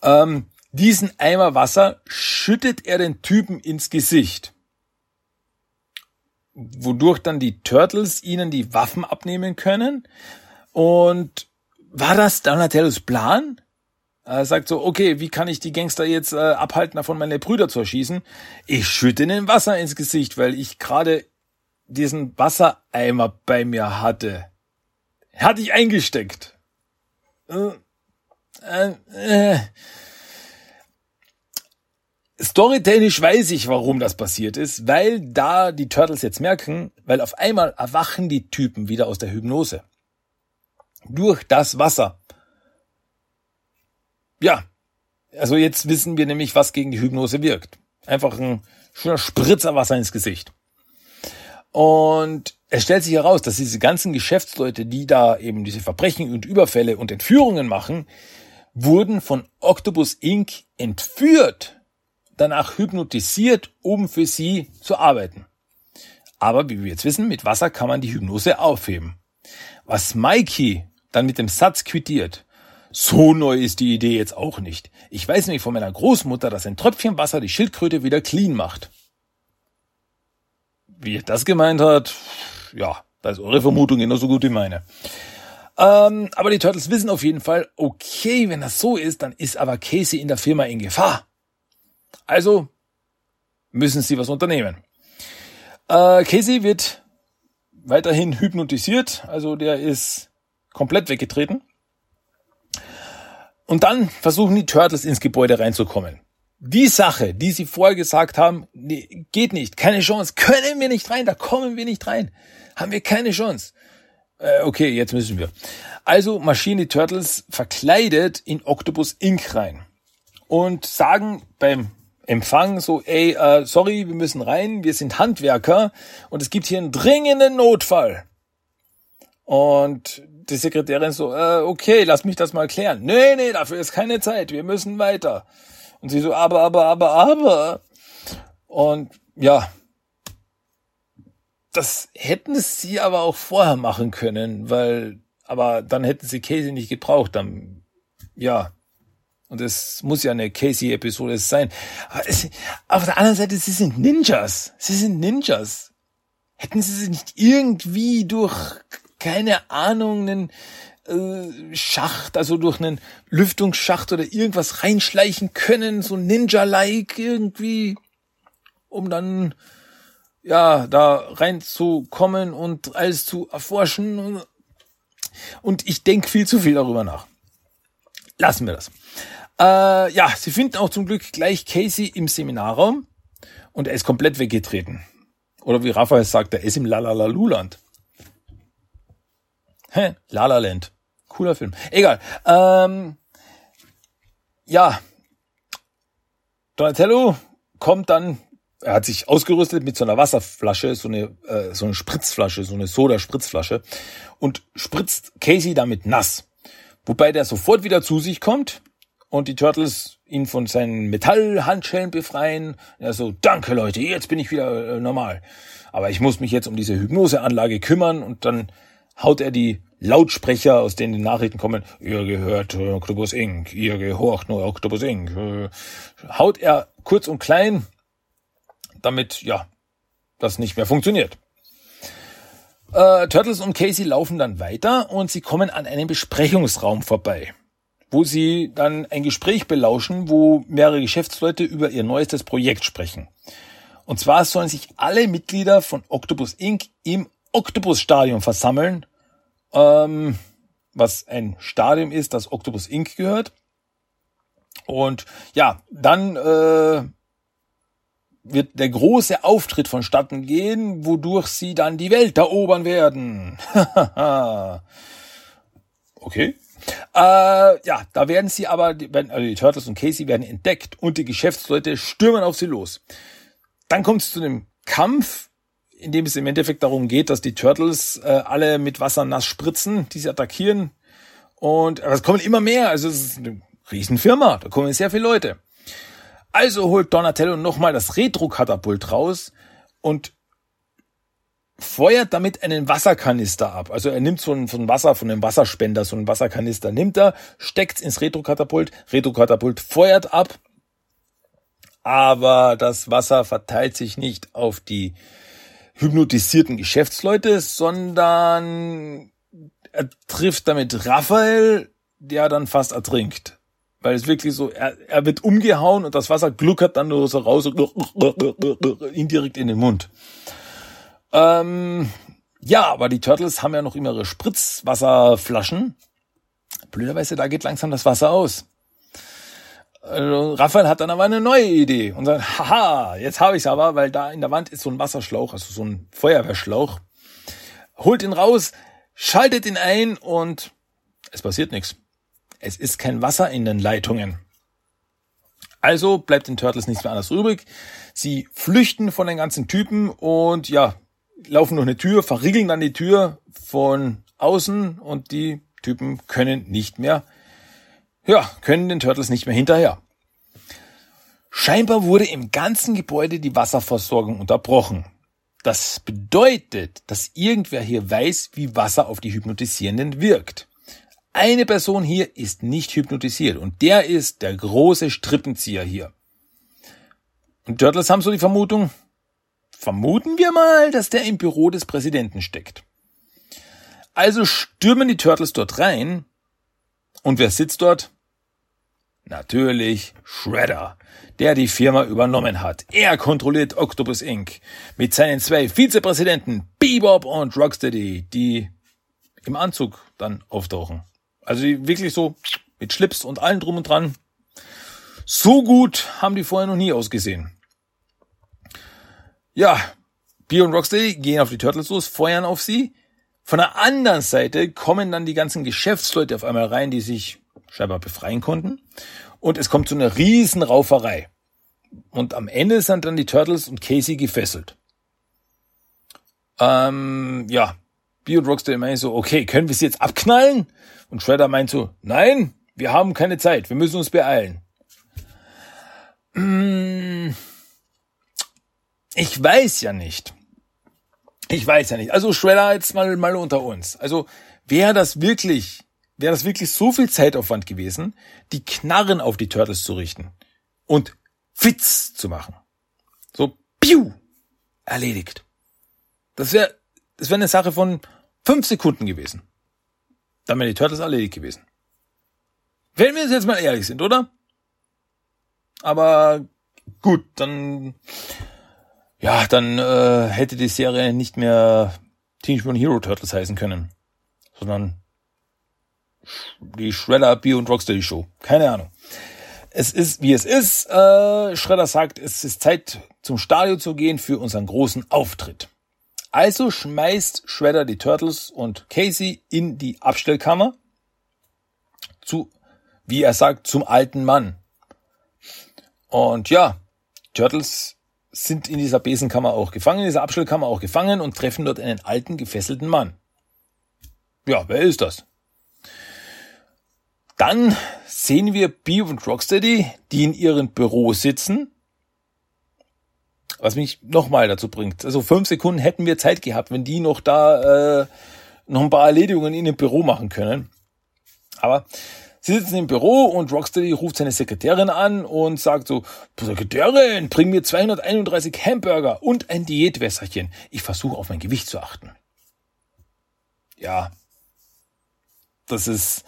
ähm, diesen Eimer Wasser schüttet er den Typen ins Gesicht. Wodurch dann die Turtles ihnen die Waffen abnehmen können. Und war das Donatellos Plan? Er sagt so, okay, wie kann ich die Gangster jetzt äh, abhalten, davon meine Brüder zu erschießen? Ich schütte ihnen Wasser ins Gesicht, weil ich gerade diesen Wassereimer bei mir hatte. Hatte ich eingesteckt. Äh, äh, äh. Storytechnisch weiß ich, warum das passiert ist, weil da die Turtles jetzt merken, weil auf einmal erwachen die Typen wieder aus der Hypnose. Durch das Wasser. Ja. Also jetzt wissen wir nämlich, was gegen die Hypnose wirkt. Einfach ein schöner Spritzer Wasser ins Gesicht. Und es stellt sich heraus, dass diese ganzen Geschäftsleute, die da eben diese Verbrechen und Überfälle und Entführungen machen, wurden von Octopus Inc. entführt, danach hypnotisiert, um für sie zu arbeiten. Aber wie wir jetzt wissen, mit Wasser kann man die Hypnose aufheben. Was Mikey dann mit dem Satz quittiert, so neu ist die Idee jetzt auch nicht. Ich weiß nämlich von meiner Großmutter, dass ein Tröpfchen Wasser die Schildkröte wieder clean macht. Wie er das gemeint hat, ja, da ist eure Vermutung genauso gut wie meine. Ähm, aber die Turtles wissen auf jeden Fall, okay, wenn das so ist, dann ist aber Casey in der Firma in Gefahr. Also müssen sie was unternehmen. Äh, Casey wird weiterhin hypnotisiert, also der ist komplett weggetreten. Und dann versuchen die Turtles ins Gebäude reinzukommen. Die Sache, die sie vorher gesagt haben, nee, geht nicht, keine Chance, können wir nicht rein, da kommen wir nicht rein, haben wir keine Chance. Äh, okay, jetzt müssen wir. Also marschieren die Turtles verkleidet in Octopus Inc. rein und sagen beim Empfang so, ey, äh, sorry, wir müssen rein, wir sind Handwerker und es gibt hier einen dringenden Notfall. Und die Sekretärin so, äh, okay, lass mich das mal klären. Nee, nee, dafür ist keine Zeit, wir müssen weiter. Und sie so, aber, aber, aber, aber. Und ja, das hätten sie aber auch vorher machen können, weil, aber dann hätten sie Casey nicht gebraucht, dann, ja. Und es muss ja eine Casey-Episode sein. Aber es, auf der anderen Seite, sie sind Ninjas. Sie sind Ninjas. Hätten sie sich nicht irgendwie durch, keine Ahnung, einen äh, Schacht, also durch einen Lüftungsschacht oder irgendwas reinschleichen können, so Ninja-like irgendwie, um dann ja, da reinzukommen und alles zu erforschen. Und ich denke viel zu viel darüber nach. Lassen wir das. Äh, ja, sie finden auch zum Glück gleich Casey im Seminarraum und er ist komplett weggetreten. Oder wie Raphael sagt, er ist im Lalalaluland. Hä? Lalaland. Cooler Film. Egal. Ähm, ja. Donatello kommt dann er hat sich ausgerüstet mit so einer Wasserflasche, so eine, äh, so eine Spritzflasche, so eine Soda-Spritzflasche und spritzt Casey damit nass. Wobei der sofort wieder zu sich kommt und die Turtles ihn von seinen Metallhandschellen befreien. Er so, danke Leute, jetzt bin ich wieder äh, normal. Aber ich muss mich jetzt um diese Hypnoseanlage kümmern und dann haut er die Lautsprecher, aus denen die Nachrichten kommen, ihr gehört Octopus Inc., ihr gehorcht nur Octopus Inc., äh, haut er kurz und klein damit, ja, das nicht mehr funktioniert. Äh, Turtles und Casey laufen dann weiter und sie kommen an einem Besprechungsraum vorbei, wo sie dann ein Gespräch belauschen, wo mehrere Geschäftsleute über ihr neuestes Projekt sprechen. Und zwar sollen sich alle Mitglieder von Octopus Inc. im Octopus Stadion versammeln, ähm, was ein Stadion ist, das Octopus Inc. gehört. Und ja, dann äh, wird der große Auftritt vonstatten gehen, wodurch sie dann die Welt erobern werden. okay. Äh, ja, da werden sie aber, also die Turtles und Casey werden entdeckt und die Geschäftsleute stürmen auf sie los. Dann kommt es zu einem Kampf, in dem es im Endeffekt darum geht, dass die Turtles äh, alle mit Wasser nass spritzen, die sie attackieren. Und es kommen immer mehr, also es ist eine Riesenfirma, da kommen sehr viele Leute. Also holt Donatello nochmal das Retro-Katapult raus und feuert damit einen Wasserkanister ab. Also er nimmt so ein, so ein Wasser von einem Wasserspender, so einen Wasserkanister nimmt er, steckt's ins Retro-Katapult, Retro-Katapult feuert ab, aber das Wasser verteilt sich nicht auf die hypnotisierten Geschäftsleute, sondern er trifft damit Raphael, der dann fast ertrinkt. Weil es wirklich so, er, er wird umgehauen und das Wasser gluckert dann nur so raus, indirekt in den Mund. Ähm, ja, aber die Turtles haben ja noch immer ihre Spritzwasserflaschen. Blöderweise, da geht langsam das Wasser aus. Also, Raphael hat dann aber eine neue Idee und sagt, haha, jetzt habe ich's aber, weil da in der Wand ist so ein Wasserschlauch, also so ein Feuerwehrschlauch. Holt ihn raus, schaltet ihn ein und es passiert nichts. Es ist kein Wasser in den Leitungen. Also bleibt den Turtles nichts mehr anderes übrig. Sie flüchten von den ganzen Typen und ja, laufen durch eine Tür, verriegeln dann die Tür von außen und die Typen können nicht mehr, ja, können den Turtles nicht mehr hinterher. Scheinbar wurde im ganzen Gebäude die Wasserversorgung unterbrochen. Das bedeutet, dass irgendwer hier weiß, wie Wasser auf die Hypnotisierenden wirkt. Eine Person hier ist nicht hypnotisiert und der ist der große Strippenzieher hier. Und Turtles haben so die Vermutung, vermuten wir mal, dass der im Büro des Präsidenten steckt. Also stürmen die Turtles dort rein und wer sitzt dort? Natürlich Shredder, der die Firma übernommen hat. Er kontrolliert Octopus Inc. mit seinen zwei Vizepräsidenten Bebop und Rocksteady, die im Anzug dann auftauchen. Also wirklich so mit Schlips und allem drum und dran. So gut haben die vorher noch nie ausgesehen. Ja, Bio und Rocksteady gehen auf die Turtles los, feuern auf sie. Von der anderen Seite kommen dann die ganzen Geschäftsleute auf einmal rein, die sich scheinbar befreien konnten. Und es kommt zu einer riesen Rauferei. Und am Ende sind dann die Turtles und Casey gefesselt. Ähm, ja, B und Rocksteady meinen so, okay, können wir sie jetzt abknallen? Und Shredder meint so, nein, wir haben keine Zeit, wir müssen uns beeilen. Hm, ich weiß ja nicht. Ich weiß ja nicht. Also Shredder jetzt mal, mal unter uns. Also wäre das wirklich wäre das wirklich so viel Zeitaufwand gewesen, die Knarren auf die Turtles zu richten und Fitz zu machen. So, piu, erledigt. Das wäre das wäre eine Sache von fünf Sekunden gewesen. Dann wären die Turtles erledigt gewesen. Wenn wir jetzt mal ehrlich sind, oder? Aber gut, dann ja, dann äh, hätte die Serie nicht mehr Teenage Mutant Hero Turtles heißen können, sondern die Shredder Bio und Rocksteady Show. Keine Ahnung. Es ist, wie es ist. Äh, Shredder sagt, es ist Zeit, zum Stadion zu gehen für unseren großen Auftritt. Also schmeißt Shredder die Turtles und Casey in die Abstellkammer zu, wie er sagt, zum alten Mann. Und ja, Turtles sind in dieser Besenkammer auch gefangen, in dieser Abstellkammer auch gefangen und treffen dort einen alten, gefesselten Mann. Ja, wer ist das? Dann sehen wir Beav und Rocksteady, die in ihren Büro sitzen. Was mich nochmal dazu bringt. Also fünf Sekunden hätten wir Zeit gehabt, wenn die noch da äh, noch ein paar Erledigungen in dem Büro machen können. Aber sie sitzen im Büro und Rocksteady ruft seine Sekretärin an und sagt so, Sekretärin, bring mir 231 Hamburger und ein Diätwässerchen. Ich versuche auf mein Gewicht zu achten. Ja, das ist,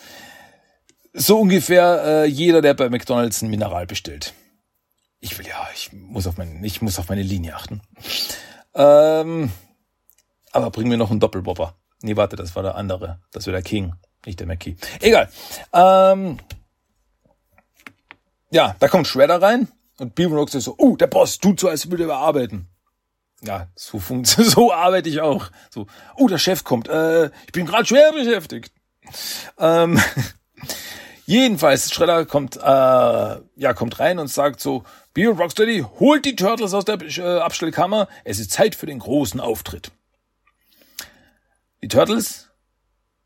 so ungefähr äh, jeder, der bei McDonald's ein Mineral bestellt. Ich will ja, ich muss auf meine, ich muss auf meine Linie achten. Ähm, aber bring mir noch einen Doppelbopper. Nee, warte, das war der andere. Das war der King, nicht der McKee. Egal. Ähm, ja, da kommt Shredder rein und Beaver Rocks ist so, oh, uh, der Boss tut so, als würde er arbeiten. Ja, so funktioniert, so arbeite ich auch. So, oh, uh, der Chef kommt. Äh, ich bin gerade schwer beschäftigt. Ähm, Jedenfalls, Shredder kommt, äh, ja, kommt rein und sagt so, Bio Rocksteady, holt die Turtles aus der äh, Abstellkammer, es ist Zeit für den großen Auftritt. Die Turtles,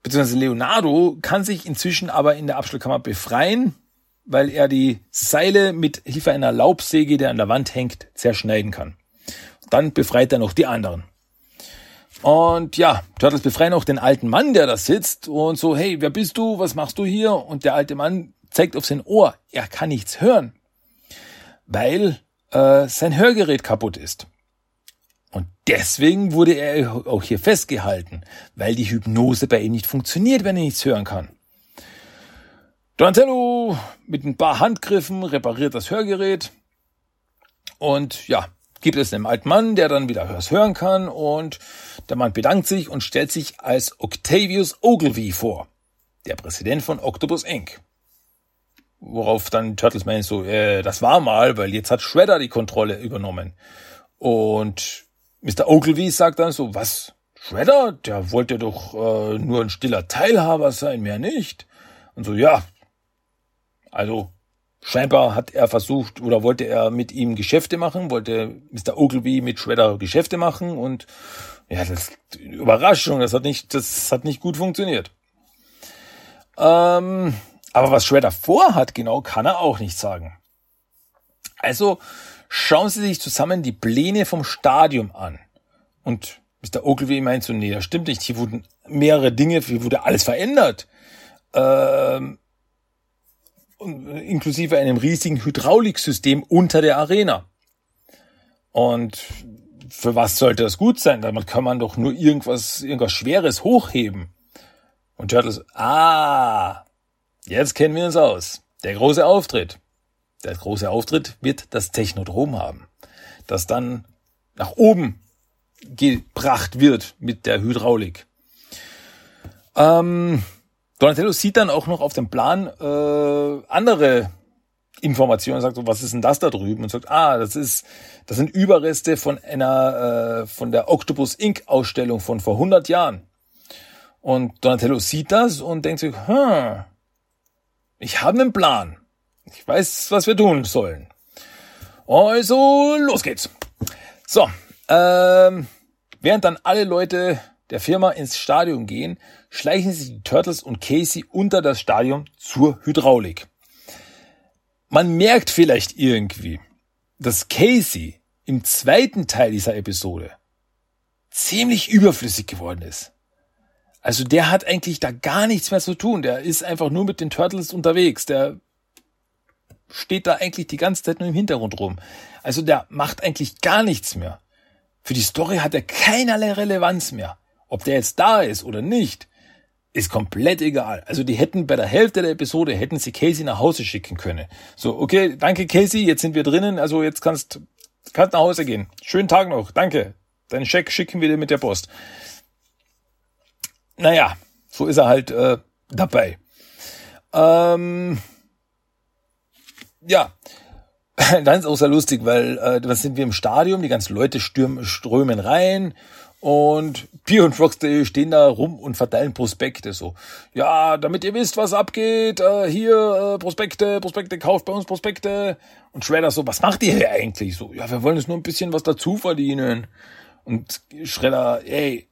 beziehungsweise Leonardo, kann sich inzwischen aber in der Abstellkammer befreien, weil er die Seile mit Hilfe einer Laubsäge, der an der Wand hängt, zerschneiden kann. Dann befreit er noch die anderen. Und ja, Turtles befreien auch den alten Mann, der da sitzt und so, hey, wer bist du? Was machst du hier? Und der alte Mann zeigt auf sein Ohr. Er kann nichts hören, weil äh, sein Hörgerät kaputt ist. Und deswegen wurde er auch hier festgehalten, weil die Hypnose bei ihm nicht funktioniert, wenn er nichts hören kann. Donatello mit ein paar Handgriffen repariert das Hörgerät und ja, gibt es einen alten Mann, der dann wieder was hören kann und der Mann bedankt sich und stellt sich als Octavius Ogilvy vor, der Präsident von Octopus Inc. Worauf dann Turtles meint so, äh, das war mal, weil jetzt hat Shredder die Kontrolle übernommen. Und Mr. Ogilvy sagt dann so, was? Shredder? Der wollte doch äh, nur ein stiller Teilhaber sein, mehr nicht. Und so, ja. Also, scheinbar hat er versucht oder wollte er mit ihm Geschäfte machen, wollte Mr. Ogilvy mit Shredder Geschäfte machen und ja, das Überraschung, das hat nicht, das hat nicht gut funktioniert. Ähm, aber was Shredder vorhat, genau, kann er auch nicht sagen. Also schauen Sie sich zusammen die Pläne vom Stadion an. Und Mr. Ogilvy meint so, nee, das stimmt nicht. Hier wurden mehrere Dinge, hier wurde alles verändert. Ähm, inklusive einem riesigen Hydrauliksystem unter der Arena. Und für was sollte das gut sein? Damit kann man doch nur irgendwas, irgendwas Schweres hochheben. Und Turtles, ah, jetzt kennen wir uns aus. Der große Auftritt. Der große Auftritt wird das Technodrom haben, das dann nach oben gebracht wird mit der Hydraulik. Ähm, Donatello sieht dann auch noch auf dem Plan äh, andere Informationen, sagt so, was ist denn das da drüben? Und sagt, ah, das ist, das sind Überreste von einer, äh, von der Octopus Inc. Ausstellung von vor 100 Jahren. Und Donatello sieht das und denkt sich, hm, ich habe einen Plan. Ich weiß, was wir tun sollen. Also, los geht's. So, ähm, während dann alle Leute der Firma ins Stadion gehen, schleichen sich die Turtles und Casey unter das Stadion zur Hydraulik. Man merkt vielleicht irgendwie, dass Casey im zweiten Teil dieser Episode ziemlich überflüssig geworden ist. Also der hat eigentlich da gar nichts mehr zu tun. Der ist einfach nur mit den Turtles unterwegs. Der steht da eigentlich die ganze Zeit nur im Hintergrund rum. Also der macht eigentlich gar nichts mehr. Für die Story hat er keinerlei Relevanz mehr. Ob der jetzt da ist oder nicht, ist komplett egal. Also die hätten bei der Hälfte der Episode hätten sie Casey nach Hause schicken können. So, okay, danke Casey, jetzt sind wir drinnen, also jetzt kannst kannst nach Hause gehen. Schönen Tag noch, danke. Deinen Scheck schicken wir dir mit der Post. Naja, so ist er halt äh, dabei. Ähm, ja, dann ist auch sehr lustig, weil äh, dann sind wir im Stadion, die ganzen Leute stürmen, strömen rein und Pier und Rocksteady stehen da rum und verteilen Prospekte so. Ja, damit ihr wisst, was abgeht, äh, hier äh, Prospekte, Prospekte, kauft bei uns Prospekte. Und Shredder so, was macht ihr hier eigentlich so? Ja, wir wollen jetzt nur ein bisschen was dazu verdienen. Und Shredder, ey,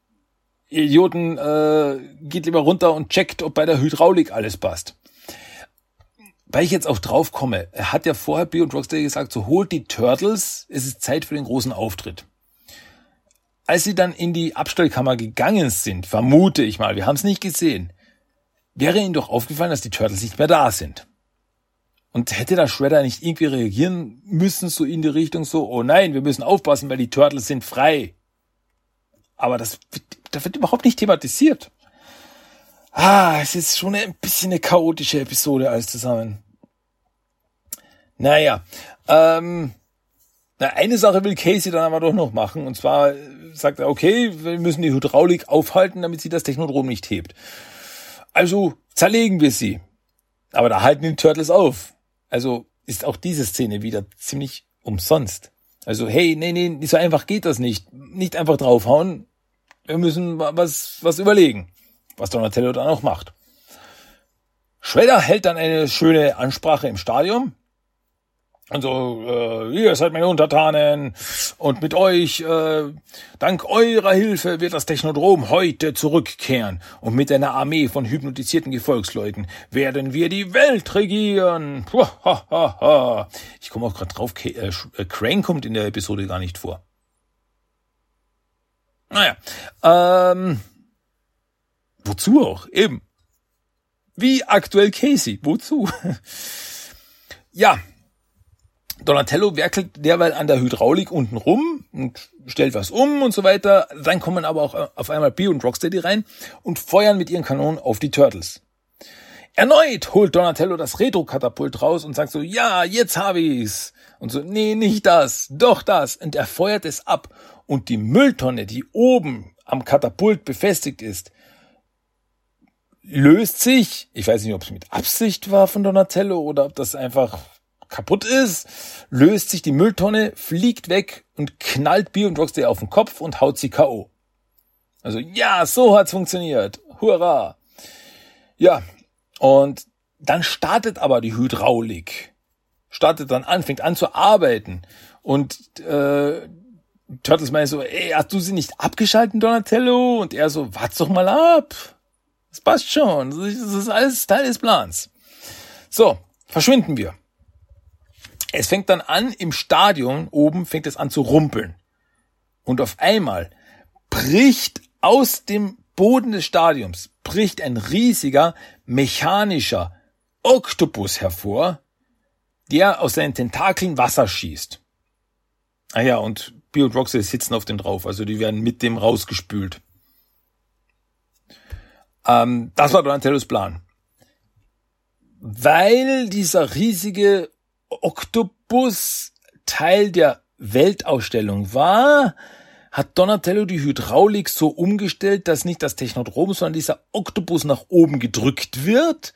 Idioten, äh, geht lieber runter und checkt, ob bei der Hydraulik alles passt. Weil ich jetzt auch drauf komme, er hat ja vorher Bill und Rocksteady gesagt, so holt die Turtles, es ist Zeit für den großen Auftritt. Als sie dann in die Abstellkammer gegangen sind, vermute ich mal, wir haben es nicht gesehen, wäre ihnen doch aufgefallen, dass die Turtles nicht mehr da sind. Und hätte da Shredder nicht irgendwie reagieren müssen, so in die Richtung so, oh nein, wir müssen aufpassen, weil die Turtles sind frei. Aber das, das wird überhaupt nicht thematisiert. Ah, es ist schon ein bisschen eine chaotische Episode alles zusammen. Naja, ähm, na, eine Sache will Casey dann aber doch noch machen. Und zwar sagt er, okay, wir müssen die Hydraulik aufhalten, damit sie das Technodrom nicht hebt. Also zerlegen wir sie. Aber da halten die Turtles auf. Also ist auch diese Szene wieder ziemlich umsonst. Also, hey, nee, nee, so einfach geht das nicht. Nicht einfach draufhauen. Wir müssen was, was überlegen was Donatello dann auch macht. Shredder hält dann eine schöne Ansprache im Stadion. Und so, äh, ihr seid meine Untertanen und mit euch, äh, dank eurer Hilfe wird das Technodrom heute zurückkehren und mit einer Armee von hypnotisierten Gefolgsleuten werden wir die Welt regieren. Ich komme auch gerade drauf, äh, äh, Crane kommt in der Episode gar nicht vor. Naja, ähm, Wozu auch? Eben. Wie aktuell Casey. Wozu? ja. Donatello werkelt derweil an der Hydraulik unten rum und stellt was um und so weiter. Dann kommen aber auch auf einmal B und Rocksteady rein und feuern mit ihren Kanonen auf die Turtles. Erneut holt Donatello das Retro-Katapult raus und sagt so, ja, jetzt hab ich's. Und so, nee, nicht das, doch das. Und er feuert es ab. Und die Mülltonne, die oben am Katapult befestigt ist, löst sich, ich weiß nicht, ob es mit Absicht war von Donatello oder ob das einfach kaputt ist, löst sich die Mülltonne, fliegt weg und knallt Bier und Rocksteady auf den Kopf und haut sie K.O. Also, ja, so hat's funktioniert. Hurra! Ja, und dann startet aber die Hydraulik. startet dann an, fängt an zu arbeiten und äh, Turtles meint so, ey, hast du sie nicht abgeschalten, Donatello? Und er so, warte doch mal ab. Das passt schon. Das ist alles Teil des Plans. So, verschwinden wir. Es fängt dann an, im Stadion oben fängt es an zu rumpeln. Und auf einmal bricht aus dem Boden des Stadions, bricht ein riesiger mechanischer Oktopus hervor, der aus seinen Tentakeln Wasser schießt. Ah ja, und Bio und Roxy sitzen auf dem drauf, also die werden mit dem rausgespült. Ähm, das war Donatellos Plan. Weil dieser riesige Oktopus Teil der Weltausstellung war, hat Donatello die Hydraulik so umgestellt, dass nicht das Technodrom, sondern dieser Oktopus nach oben gedrückt wird,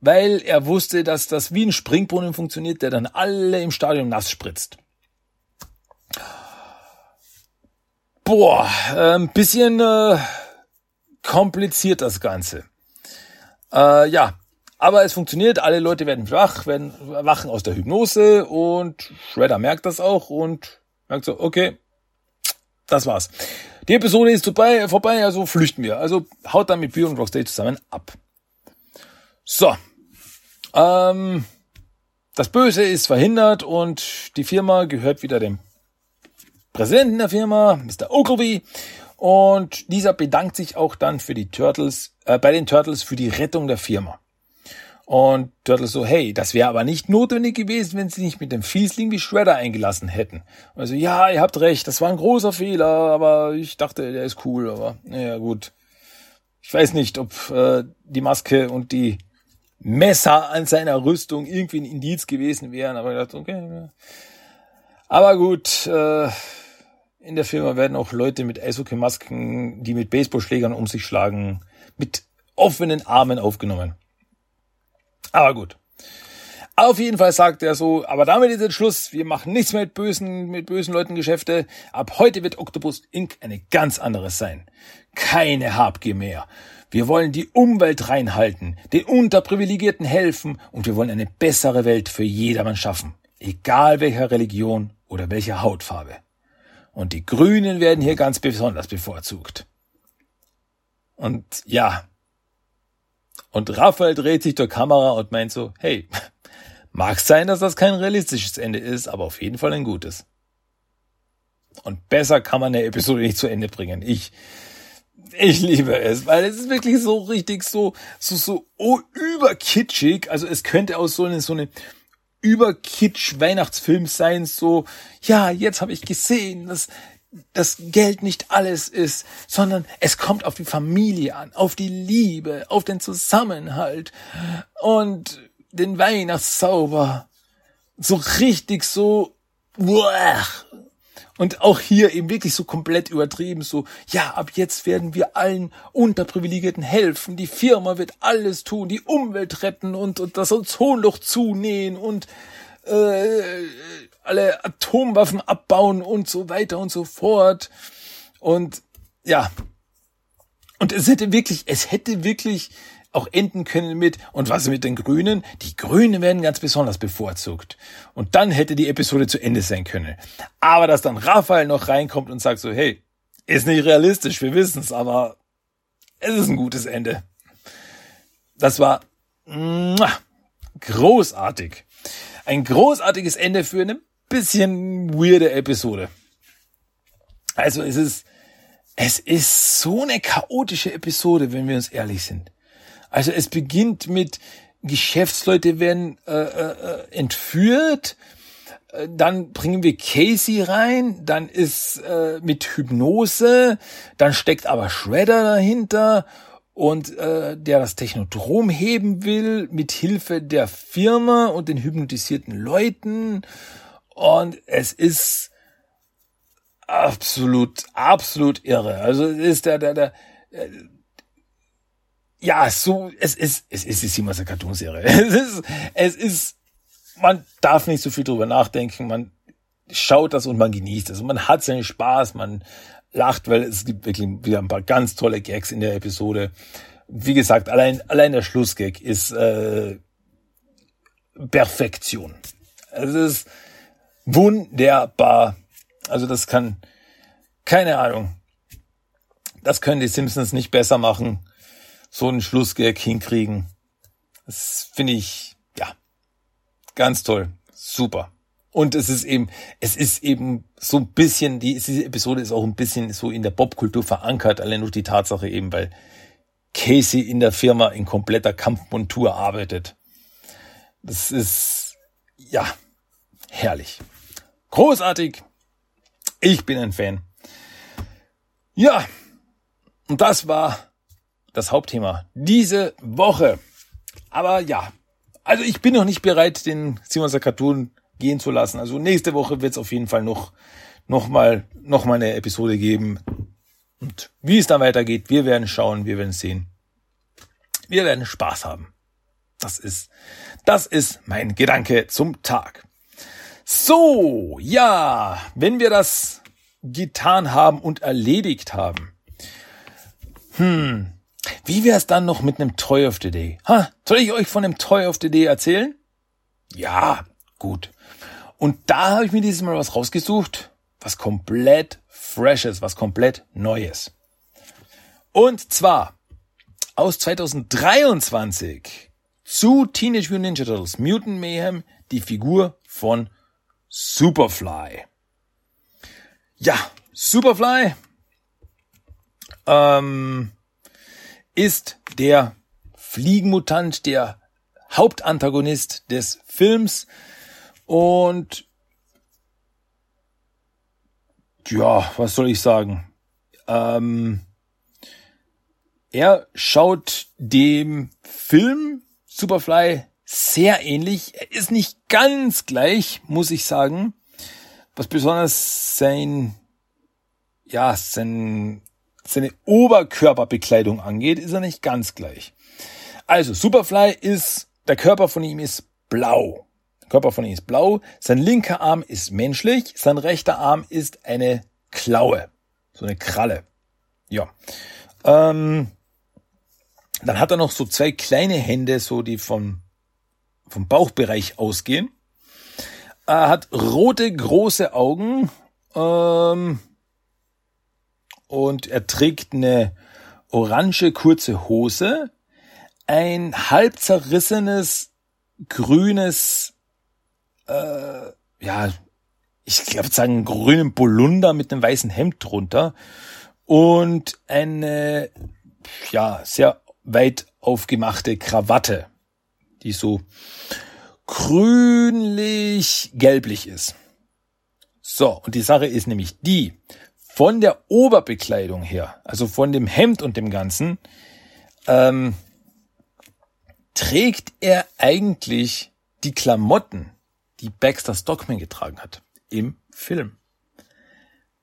weil er wusste, dass das wie ein Springbrunnen funktioniert, der dann alle im Stadion nass spritzt. Boah, äh, ein bisschen äh, kompliziert das Ganze. Äh, ja, aber es funktioniert, alle Leute werden wach, werden wachen aus der Hypnose und Shredder merkt das auch und merkt so, okay, das war's. Die Episode ist vorbei, vorbei also flüchten wir. Also haut dann mit Bio und Rocksteady zusammen ab. So. Ähm, das Böse ist verhindert und die Firma gehört wieder dem Präsidenten der Firma, Mr. Ogilvy. Und dieser bedankt sich auch dann für die Turtles, äh, bei den Turtles für die Rettung der Firma. Und Turtles so, hey, das wäre aber nicht notwendig gewesen, wenn sie nicht mit dem Fiesling wie Shredder eingelassen hätten. Also, ja, ihr habt recht, das war ein großer Fehler, aber ich dachte, der ist cool, aber naja, gut. Ich weiß nicht, ob äh, die Maske und die Messer an seiner Rüstung irgendwie ein Indiz gewesen wären, aber ich dachte, okay. Aber gut, äh, in der Firma werden auch Leute mit Eishockey-Masken, die mit Baseballschlägern um sich schlagen, mit offenen Armen aufgenommen. Aber gut. Auf jeden Fall sagt er so, aber damit ist jetzt Schluss. Wir machen nichts mehr mit bösen, mit bösen Leuten Geschäfte. Ab heute wird Octopus Inc. eine ganz anderes sein. Keine Habgier mehr. Wir wollen die Umwelt reinhalten, den Unterprivilegierten helfen und wir wollen eine bessere Welt für jedermann schaffen. Egal welcher Religion oder welcher Hautfarbe. Und die Grünen werden hier ganz besonders bevorzugt. Und ja. Und Raphael dreht sich zur Kamera und meint so, hey, mag sein, dass das kein realistisches Ende ist, aber auf jeden Fall ein gutes. Und besser kann man eine Episode nicht zu Ende bringen. Ich, ich liebe es, weil es ist wirklich so richtig so, so, so oh, überkitschig. Also es könnte auch so eine, so eine über Kitsch Weihnachtsfilm sein, so, ja, jetzt habe ich gesehen, dass das Geld nicht alles ist, sondern es kommt auf die Familie an, auf die Liebe, auf den Zusammenhalt und den Weihnachtszauber. So richtig so, uah, und auch hier eben wirklich so komplett übertrieben, so, ja, ab jetzt werden wir allen Unterprivilegierten helfen, die Firma wird alles tun, die Umwelt retten und, und das Ozonloch zunähen und äh, alle Atomwaffen abbauen und so weiter und so fort. Und ja, und es hätte wirklich, es hätte wirklich auch enden können mit, und was mit den Grünen? Die Grünen werden ganz besonders bevorzugt. Und dann hätte die Episode zu Ende sein können. Aber dass dann Raphael noch reinkommt und sagt so, hey, ist nicht realistisch, wir wissen's, aber es ist ein gutes Ende. Das war großartig. Ein großartiges Ende für eine bisschen weirde Episode. Also es ist, es ist so eine chaotische Episode, wenn wir uns ehrlich sind. Also es beginnt mit Geschäftsleute werden äh, äh, entführt, äh, dann bringen wir Casey rein, dann ist äh, mit Hypnose, dann steckt aber Shredder dahinter und äh, der das Technodrom heben will mit Hilfe der Firma und den hypnotisierten Leuten und es ist absolut absolut irre. Also es ist der der der ja, so, es ist, es ist, immer eine Cartoonserie. Es ist, es ist, man darf nicht so viel drüber nachdenken, man schaut das und man genießt es und man hat seinen Spaß, man lacht, weil es gibt wirklich wieder ein paar ganz tolle Gags in der Episode. Wie gesagt, allein, allein der Schlussgag ist, äh, Perfektion. Es ist wunderbar. Also das kann, keine Ahnung. Das können die Simpsons nicht besser machen. So einen Schlussgag hinkriegen. Das finde ich, ja, ganz toll. Super. Und es ist eben, es ist eben so ein bisschen, die, diese Episode ist auch ein bisschen so in der Popkultur verankert, allein durch die Tatsache eben, weil Casey in der Firma in kompletter Kampfmontur arbeitet. Das ist, ja, herrlich. Großartig. Ich bin ein Fan. Ja, und das war das Hauptthema diese Woche. Aber ja, also ich bin noch nicht bereit, den Simonser Cartoon gehen zu lassen. Also nächste Woche wird es auf jeden Fall noch, noch mal, noch mal eine Episode geben. Und wie es dann weitergeht, wir werden schauen, wir werden sehen. Wir werden Spaß haben. Das ist, das ist mein Gedanke zum Tag. So, ja, wenn wir das getan haben und erledigt haben. Hm, wie wäre es dann noch mit einem Toy of the Day? Ha, soll ich euch von dem Toy of the Day erzählen? Ja, gut. Und da habe ich mir dieses Mal was rausgesucht, was komplett freshes, was komplett neues. Und zwar aus 2023 zu Teenage Mutant Ninja Turtles Mutant Mayhem die Figur von Superfly. Ja, Superfly ähm, ist der Fliegenmutant, der Hauptantagonist des Films und ja, was soll ich sagen? Ähm, er schaut dem Film Superfly sehr ähnlich. Er ist nicht ganz gleich, muss ich sagen. Was besonders sein, ja, sein, seine Oberkörperbekleidung angeht, ist er nicht ganz gleich. Also, Superfly ist, der Körper von ihm ist blau. Körper von ihm ist blau, sein linker Arm ist menschlich, sein rechter Arm ist eine Klaue, so eine Kralle. Ja. Ähm, dann hat er noch so zwei kleine Hände, so die vom, vom Bauchbereich ausgehen. Er hat rote, große Augen ähm, und er trägt eine orange, kurze Hose, ein halb zerrissenes, grünes äh, ja, ich glaube sagen grünen Polunder mit einem weißen Hemd drunter und eine ja sehr weit aufgemachte Krawatte, die so grünlich gelblich ist. So, und die Sache ist nämlich die, von der Oberbekleidung her, also von dem Hemd und dem Ganzen, ähm, trägt er eigentlich die Klamotten, die Baxter Stockman getragen hat im Film.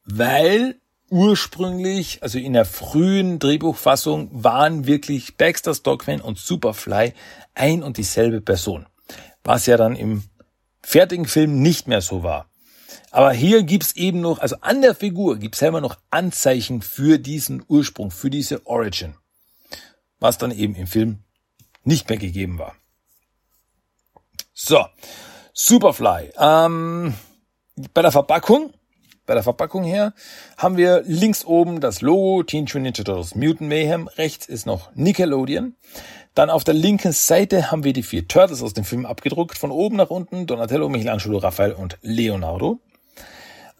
Weil ursprünglich, also in der frühen Drehbuchfassung, waren wirklich Baxter Stockman und Superfly ein und dieselbe Person. Was ja dann im fertigen Film nicht mehr so war. Aber hier gibt's eben noch, also an der Figur gibt's selber noch Anzeichen für diesen Ursprung, für diese Origin. Was dann eben im Film nicht mehr gegeben war. So, Superfly. Ähm, bei der Verpackung, bei der Verpackung her, haben wir links oben das Logo Teenage Mutant Ninja Turtles Mutant Mayhem. Rechts ist noch Nickelodeon. Dann auf der linken Seite haben wir die vier Turtles aus dem Film abgedruckt. Von oben nach unten Donatello, Michelangelo, Raphael und Leonardo.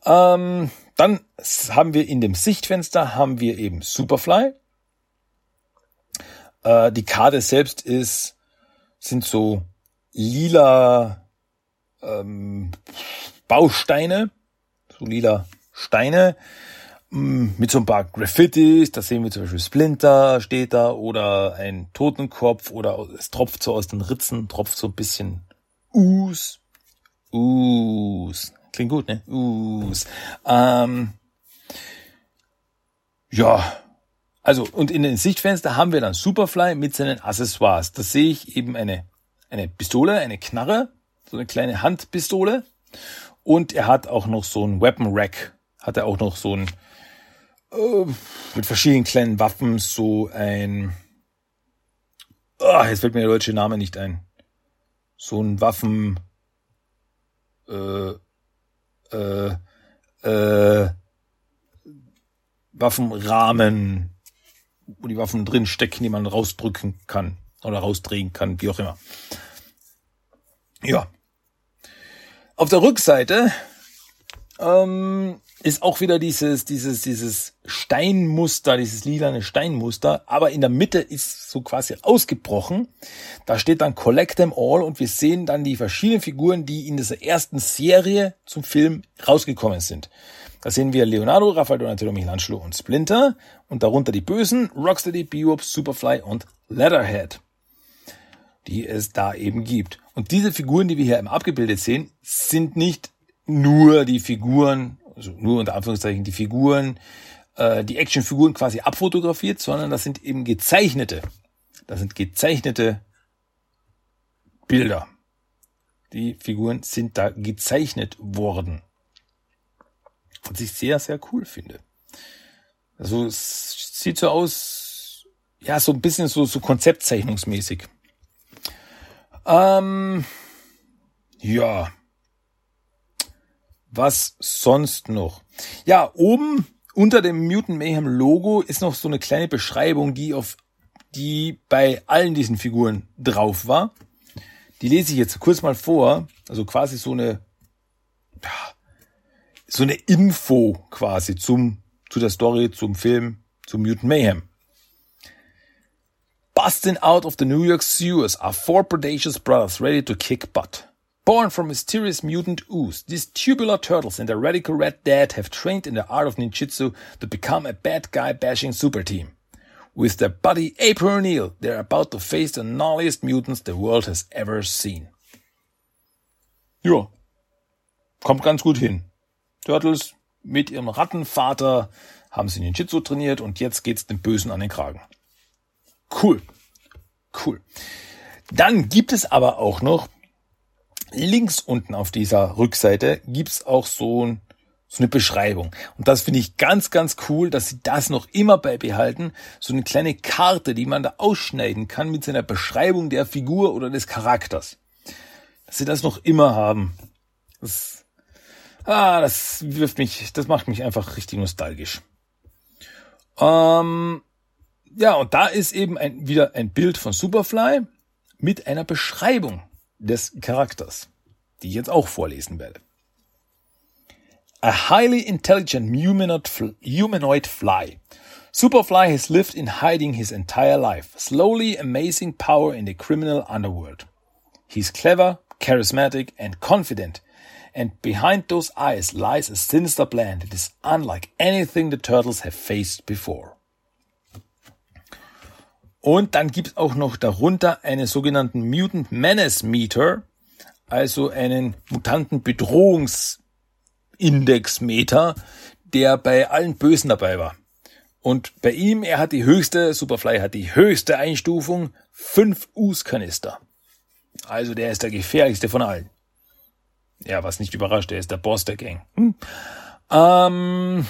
Ähm, dann haben wir in dem Sichtfenster haben wir eben Superfly. Äh, die Karte selbst ist, sind so lila ähm, Bausteine, so lila Steine mm, mit so ein paar Graffitis. Da sehen wir zum Beispiel Splinter steht da oder ein Totenkopf oder es tropft so aus den Ritzen, tropft so ein bisschen Us. Us. Klingt gut, ne? Us. Ähm, ja, also und in den Sichtfenster haben wir dann Superfly mit seinen Accessoires. Da sehe ich eben eine eine Pistole, eine Knarre, so eine kleine Handpistole. Und er hat auch noch so ein Weapon Rack. Hat er auch noch so ein äh, mit verschiedenen kleinen Waffen, so ein oh, jetzt fällt mir der deutsche Name nicht ein. So ein Waffen äh, äh, äh, Waffenrahmen, wo die Waffen drin stecken, die man rausdrücken kann oder rausdrehen kann, wie auch immer. Ja. Auf der Rückseite ähm, ist auch wieder dieses, dieses, dieses Steinmuster, dieses lilane Steinmuster, aber in der Mitte ist so quasi ausgebrochen. Da steht dann Collect them all und wir sehen dann die verschiedenen Figuren, die in dieser ersten Serie zum Film rausgekommen sind. Da sehen wir Leonardo, Rafael Donatello, Michelangelo und Splinter und darunter die Bösen, Rocksteady, Bebop, Superfly und Leatherhead, die es da eben gibt. Und diese Figuren, die wir hier im abgebildet sehen, sind nicht nur die Figuren also nur unter Anführungszeichen die Figuren, äh, die Actionfiguren quasi abfotografiert, sondern das sind eben gezeichnete. Das sind gezeichnete Bilder. Die Figuren sind da gezeichnet worden. Was ich sehr, sehr cool finde. Also es sieht so aus, ja, so ein bisschen so, so konzeptzeichnungsmäßig. Ähm, ja, was sonst noch? Ja, oben unter dem Mutant Mayhem Logo ist noch so eine kleine Beschreibung, die auf die bei allen diesen Figuren drauf war. Die lese ich jetzt kurz mal vor. Also quasi so eine, so eine Info quasi zum, zu der Story, zum Film, zum Mutant Mayhem. Busting out of the New York sewers are four predacious brothers ready to kick butt. Born from mysterious mutant ooze, these tubular turtles and their radical red dad have trained in the art of ninjutsu to become a bad guy bashing super team. With their buddy April O'Neil, they're about to face the gnarliest mutants the world has ever seen. Ja, kommt ganz gut hin. Turtles mit ihrem Rattenvater haben sie Ninjutsu trainiert und jetzt geht's dem Bösen an den Kragen. Cool. Cool. Dann gibt es aber auch noch links unten auf dieser Rückseite gibt's auch so, ein, so eine Beschreibung. Und das finde ich ganz, ganz cool, dass sie das noch immer beibehalten. So eine kleine Karte, die man da ausschneiden kann mit seiner Beschreibung der Figur oder des Charakters. Dass sie das noch immer haben. Das, ah, das wirft mich, das macht mich einfach richtig nostalgisch. Ähm, ja, und da ist eben ein, wieder ein Bild von Superfly mit einer Beschreibung des Charakters, die ich jetzt auch vorlesen werde. A highly intelligent humanoid fly. Superfly has lived in hiding his entire life, slowly amazing power in the criminal underworld. He's clever, charismatic, and confident, and behind those eyes lies a sinister plan that is unlike anything the turtles have faced before. Und dann gibt es auch noch darunter einen sogenannten Mutant Menace Meter, also einen Mutantenbedrohungsindex-Meter, der bei allen Bösen dabei war. Und bei ihm, er hat die höchste, Superfly hat die höchste Einstufung, 5 Us-Kanister. Also der ist der gefährlichste von allen. Ja, was nicht überrascht, er ist der Boss der Gang. Hm. Ähm,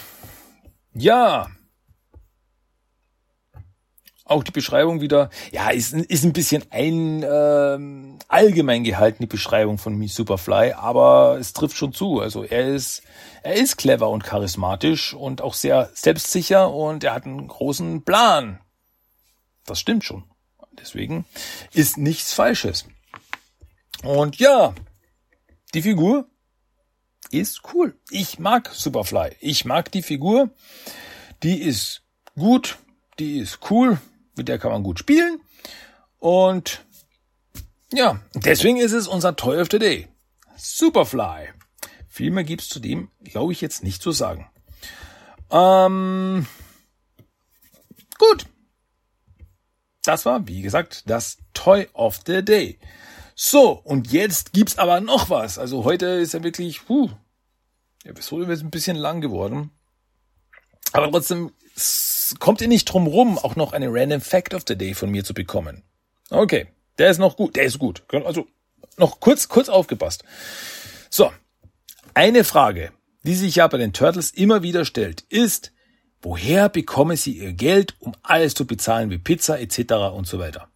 ja, auch die Beschreibung wieder, ja, ist, ist ein bisschen ein ähm, allgemein gehalten, die Beschreibung von Me Superfly, aber es trifft schon zu. Also er ist, er ist clever und charismatisch und auch sehr selbstsicher und er hat einen großen Plan. Das stimmt schon. Deswegen ist nichts Falsches. Und ja, die Figur ist cool. Ich mag Superfly. Ich mag die Figur. Die ist gut. Die ist cool. Mit der kann man gut spielen. Und ja, deswegen ist es unser Toy of the Day. Superfly. Viel mehr gibt's zu dem, glaube ich, jetzt nicht zu sagen. Ähm, gut. Das war, wie gesagt, das Toy of the Day. So, und jetzt gibt's aber noch was. Also heute ist ja wirklich, puh, die Episode ist ein bisschen lang geworden. Aber trotzdem kommt ihr nicht drum rum, auch noch eine Random Fact of the Day von mir zu bekommen. Okay, der ist noch gut, der ist gut. Also noch kurz, kurz aufgepasst. So, eine Frage, die sich ja bei den Turtles immer wieder stellt, ist, woher bekommen sie ihr Geld, um alles zu bezahlen wie Pizza etc. und so weiter?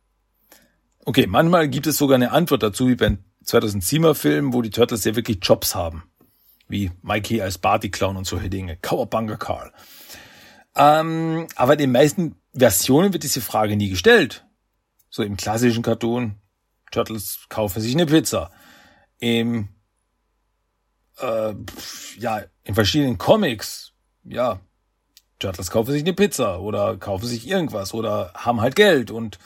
Okay, manchmal gibt es sogar eine Antwort dazu, wie bei 2007er Film, wo die Turtles ja wirklich Jobs haben. Wie Mikey als Party-Clown und solche Dinge. Cowabunga Carl. Ähm, aber in den meisten Versionen wird diese Frage nie gestellt. So im klassischen Cartoon, Turtles kaufen sich eine Pizza. Im, äh, ja, in verschiedenen Comics, ja, Turtles kaufen sich eine Pizza oder kaufen sich irgendwas oder haben halt Geld und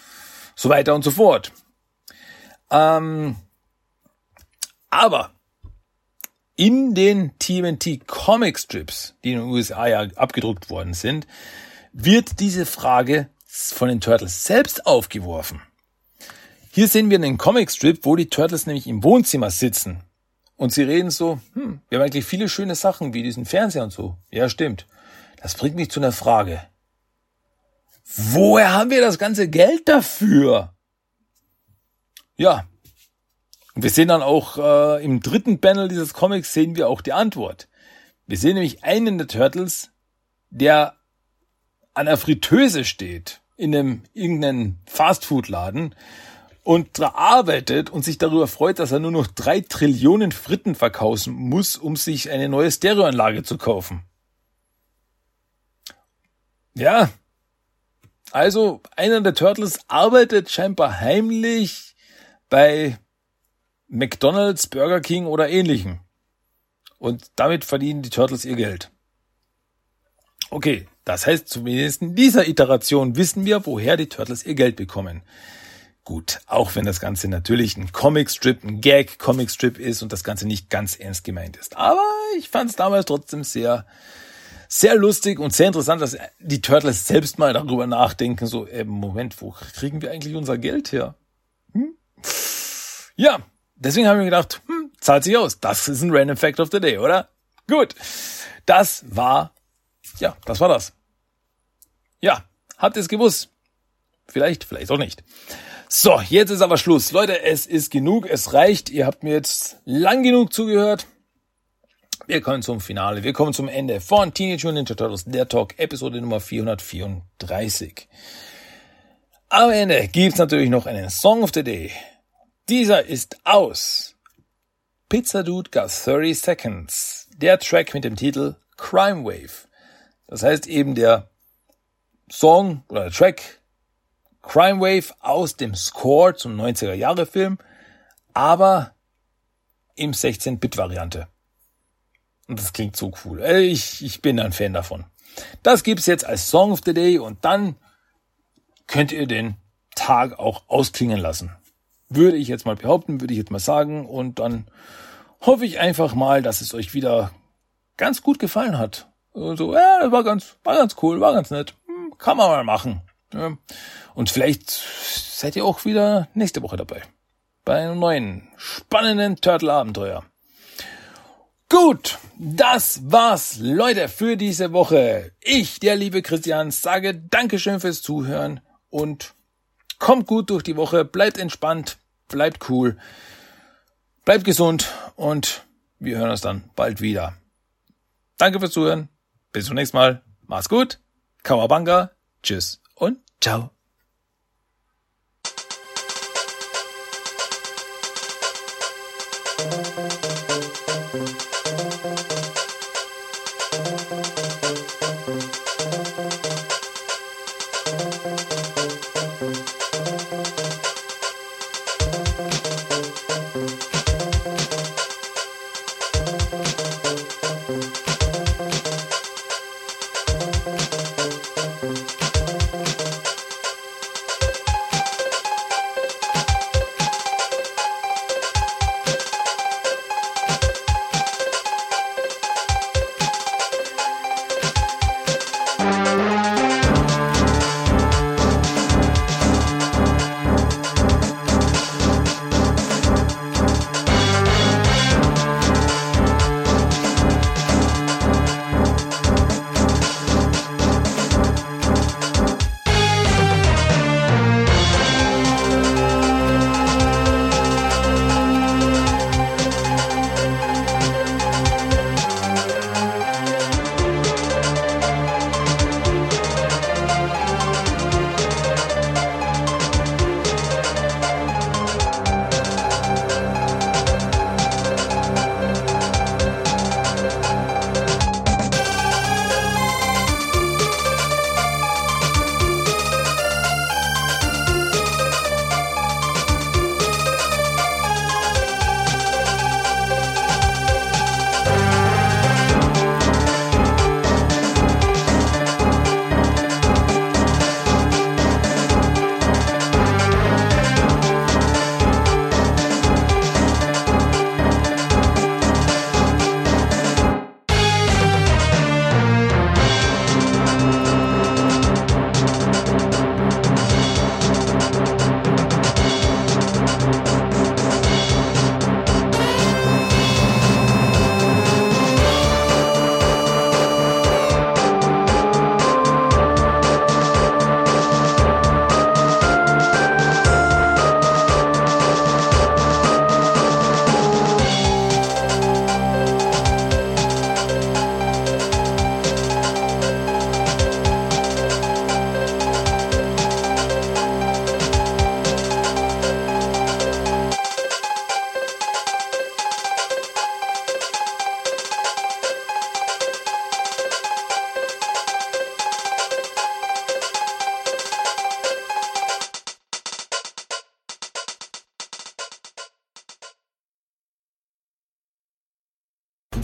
so weiter und so fort. Ähm, aber in den TMNT Comic Strips, die in den USA ja abgedruckt worden sind, wird diese Frage von den Turtles selbst aufgeworfen. Hier sehen wir einen Comic Strip, wo die Turtles nämlich im Wohnzimmer sitzen. Und sie reden so, hm, wir haben eigentlich viele schöne Sachen wie diesen Fernseher und so. Ja, stimmt. Das bringt mich zu einer Frage. Woher haben wir das ganze Geld dafür? Ja. Und wir sehen dann auch äh, im dritten Panel dieses Comics sehen wir auch die Antwort. Wir sehen nämlich einen der Turtles, der an der Fritteuse steht in einem irgendeinen Fastfood-Laden und da arbeitet und sich darüber freut, dass er nur noch drei Trillionen Fritten verkaufen muss, um sich eine neue Stereoanlage zu kaufen. Ja. Also, einer der Turtles arbeitet scheinbar heimlich bei McDonald's, Burger King oder ähnlichem. Und damit verdienen die Turtles ihr Geld. Okay, das heißt zumindest in dieser Iteration wissen wir, woher die Turtles ihr Geld bekommen. Gut, auch wenn das Ganze natürlich ein Comicstrip, ein Gag-Comicstrip ist und das Ganze nicht ganz ernst gemeint ist. Aber ich fand es damals trotzdem sehr sehr lustig und sehr interessant, dass die Turtles selbst mal darüber nachdenken, so, äh, Moment, wo kriegen wir eigentlich unser Geld her? Hm? Ja, deswegen haben wir gedacht, hm, zahlt sich aus. Das ist ein Random Fact of the Day, oder? Gut. Das war, ja, das war das. Ja, habt ihr es gewusst? Vielleicht, vielleicht auch nicht. So, jetzt ist aber Schluss. Leute, es ist genug, es reicht. Ihr habt mir jetzt lang genug zugehört. Wir kommen zum Finale. Wir kommen zum Ende von Teenage Mutant Ninja Turtles, der Talk, Episode Nummer 434. Am Ende gibt's natürlich noch einen Song of the Day. Dieser ist aus Pizza Dude Got 30 Seconds. Der Track mit dem Titel Crime Wave. Das heißt eben der Song oder der Track Crime Wave aus dem Score zum 90er Jahre Film, aber im 16-Bit-Variante. Und das klingt so cool. Ich, ich bin ein Fan davon. Das gibt's jetzt als Song of the Day und dann könnt ihr den Tag auch ausklingen lassen. Würde ich jetzt mal behaupten, würde ich jetzt mal sagen und dann hoffe ich einfach mal, dass es euch wieder ganz gut gefallen hat. Also, ja, war ganz, war ganz cool, war ganz nett. Hm, kann man mal machen. Und vielleicht seid ihr auch wieder nächste Woche dabei. Bei einem neuen, spannenden Turtle-Abenteuer. Gut, das war's, Leute, für diese Woche. Ich, der liebe Christian, sage Dankeschön fürs Zuhören und kommt gut durch die Woche, bleibt entspannt, bleibt cool, bleibt gesund und wir hören uns dann bald wieder. Danke fürs Zuhören, bis zum nächsten Mal, mach's gut, Kawabanga, tschüss und ciao.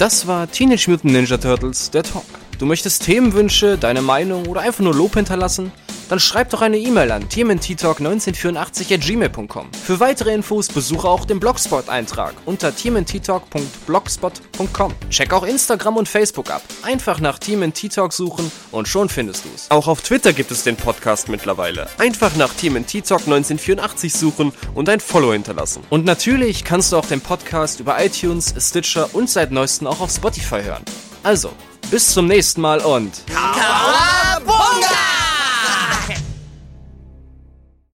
Das war Teenage Mutant Ninja Turtles, der Talk. Du möchtest Themenwünsche, deine Meinung oder einfach nur Lob hinterlassen? Dann schreib doch eine E-Mail an tmnttalk1984 Für weitere Infos besuche auch den Blogspot-Eintrag unter tmnttalk.blogspot.com. Check auch Instagram und Facebook ab. Einfach nach TMNT-Talk suchen und schon findest du's. Auch auf Twitter gibt es den Podcast mittlerweile. Einfach nach TMNT Talk 1984 suchen und ein Follow hinterlassen. Und natürlich kannst du auch den Podcast über iTunes, Stitcher und seit neuestem auch auf Spotify hören. Also, bis zum nächsten Mal und...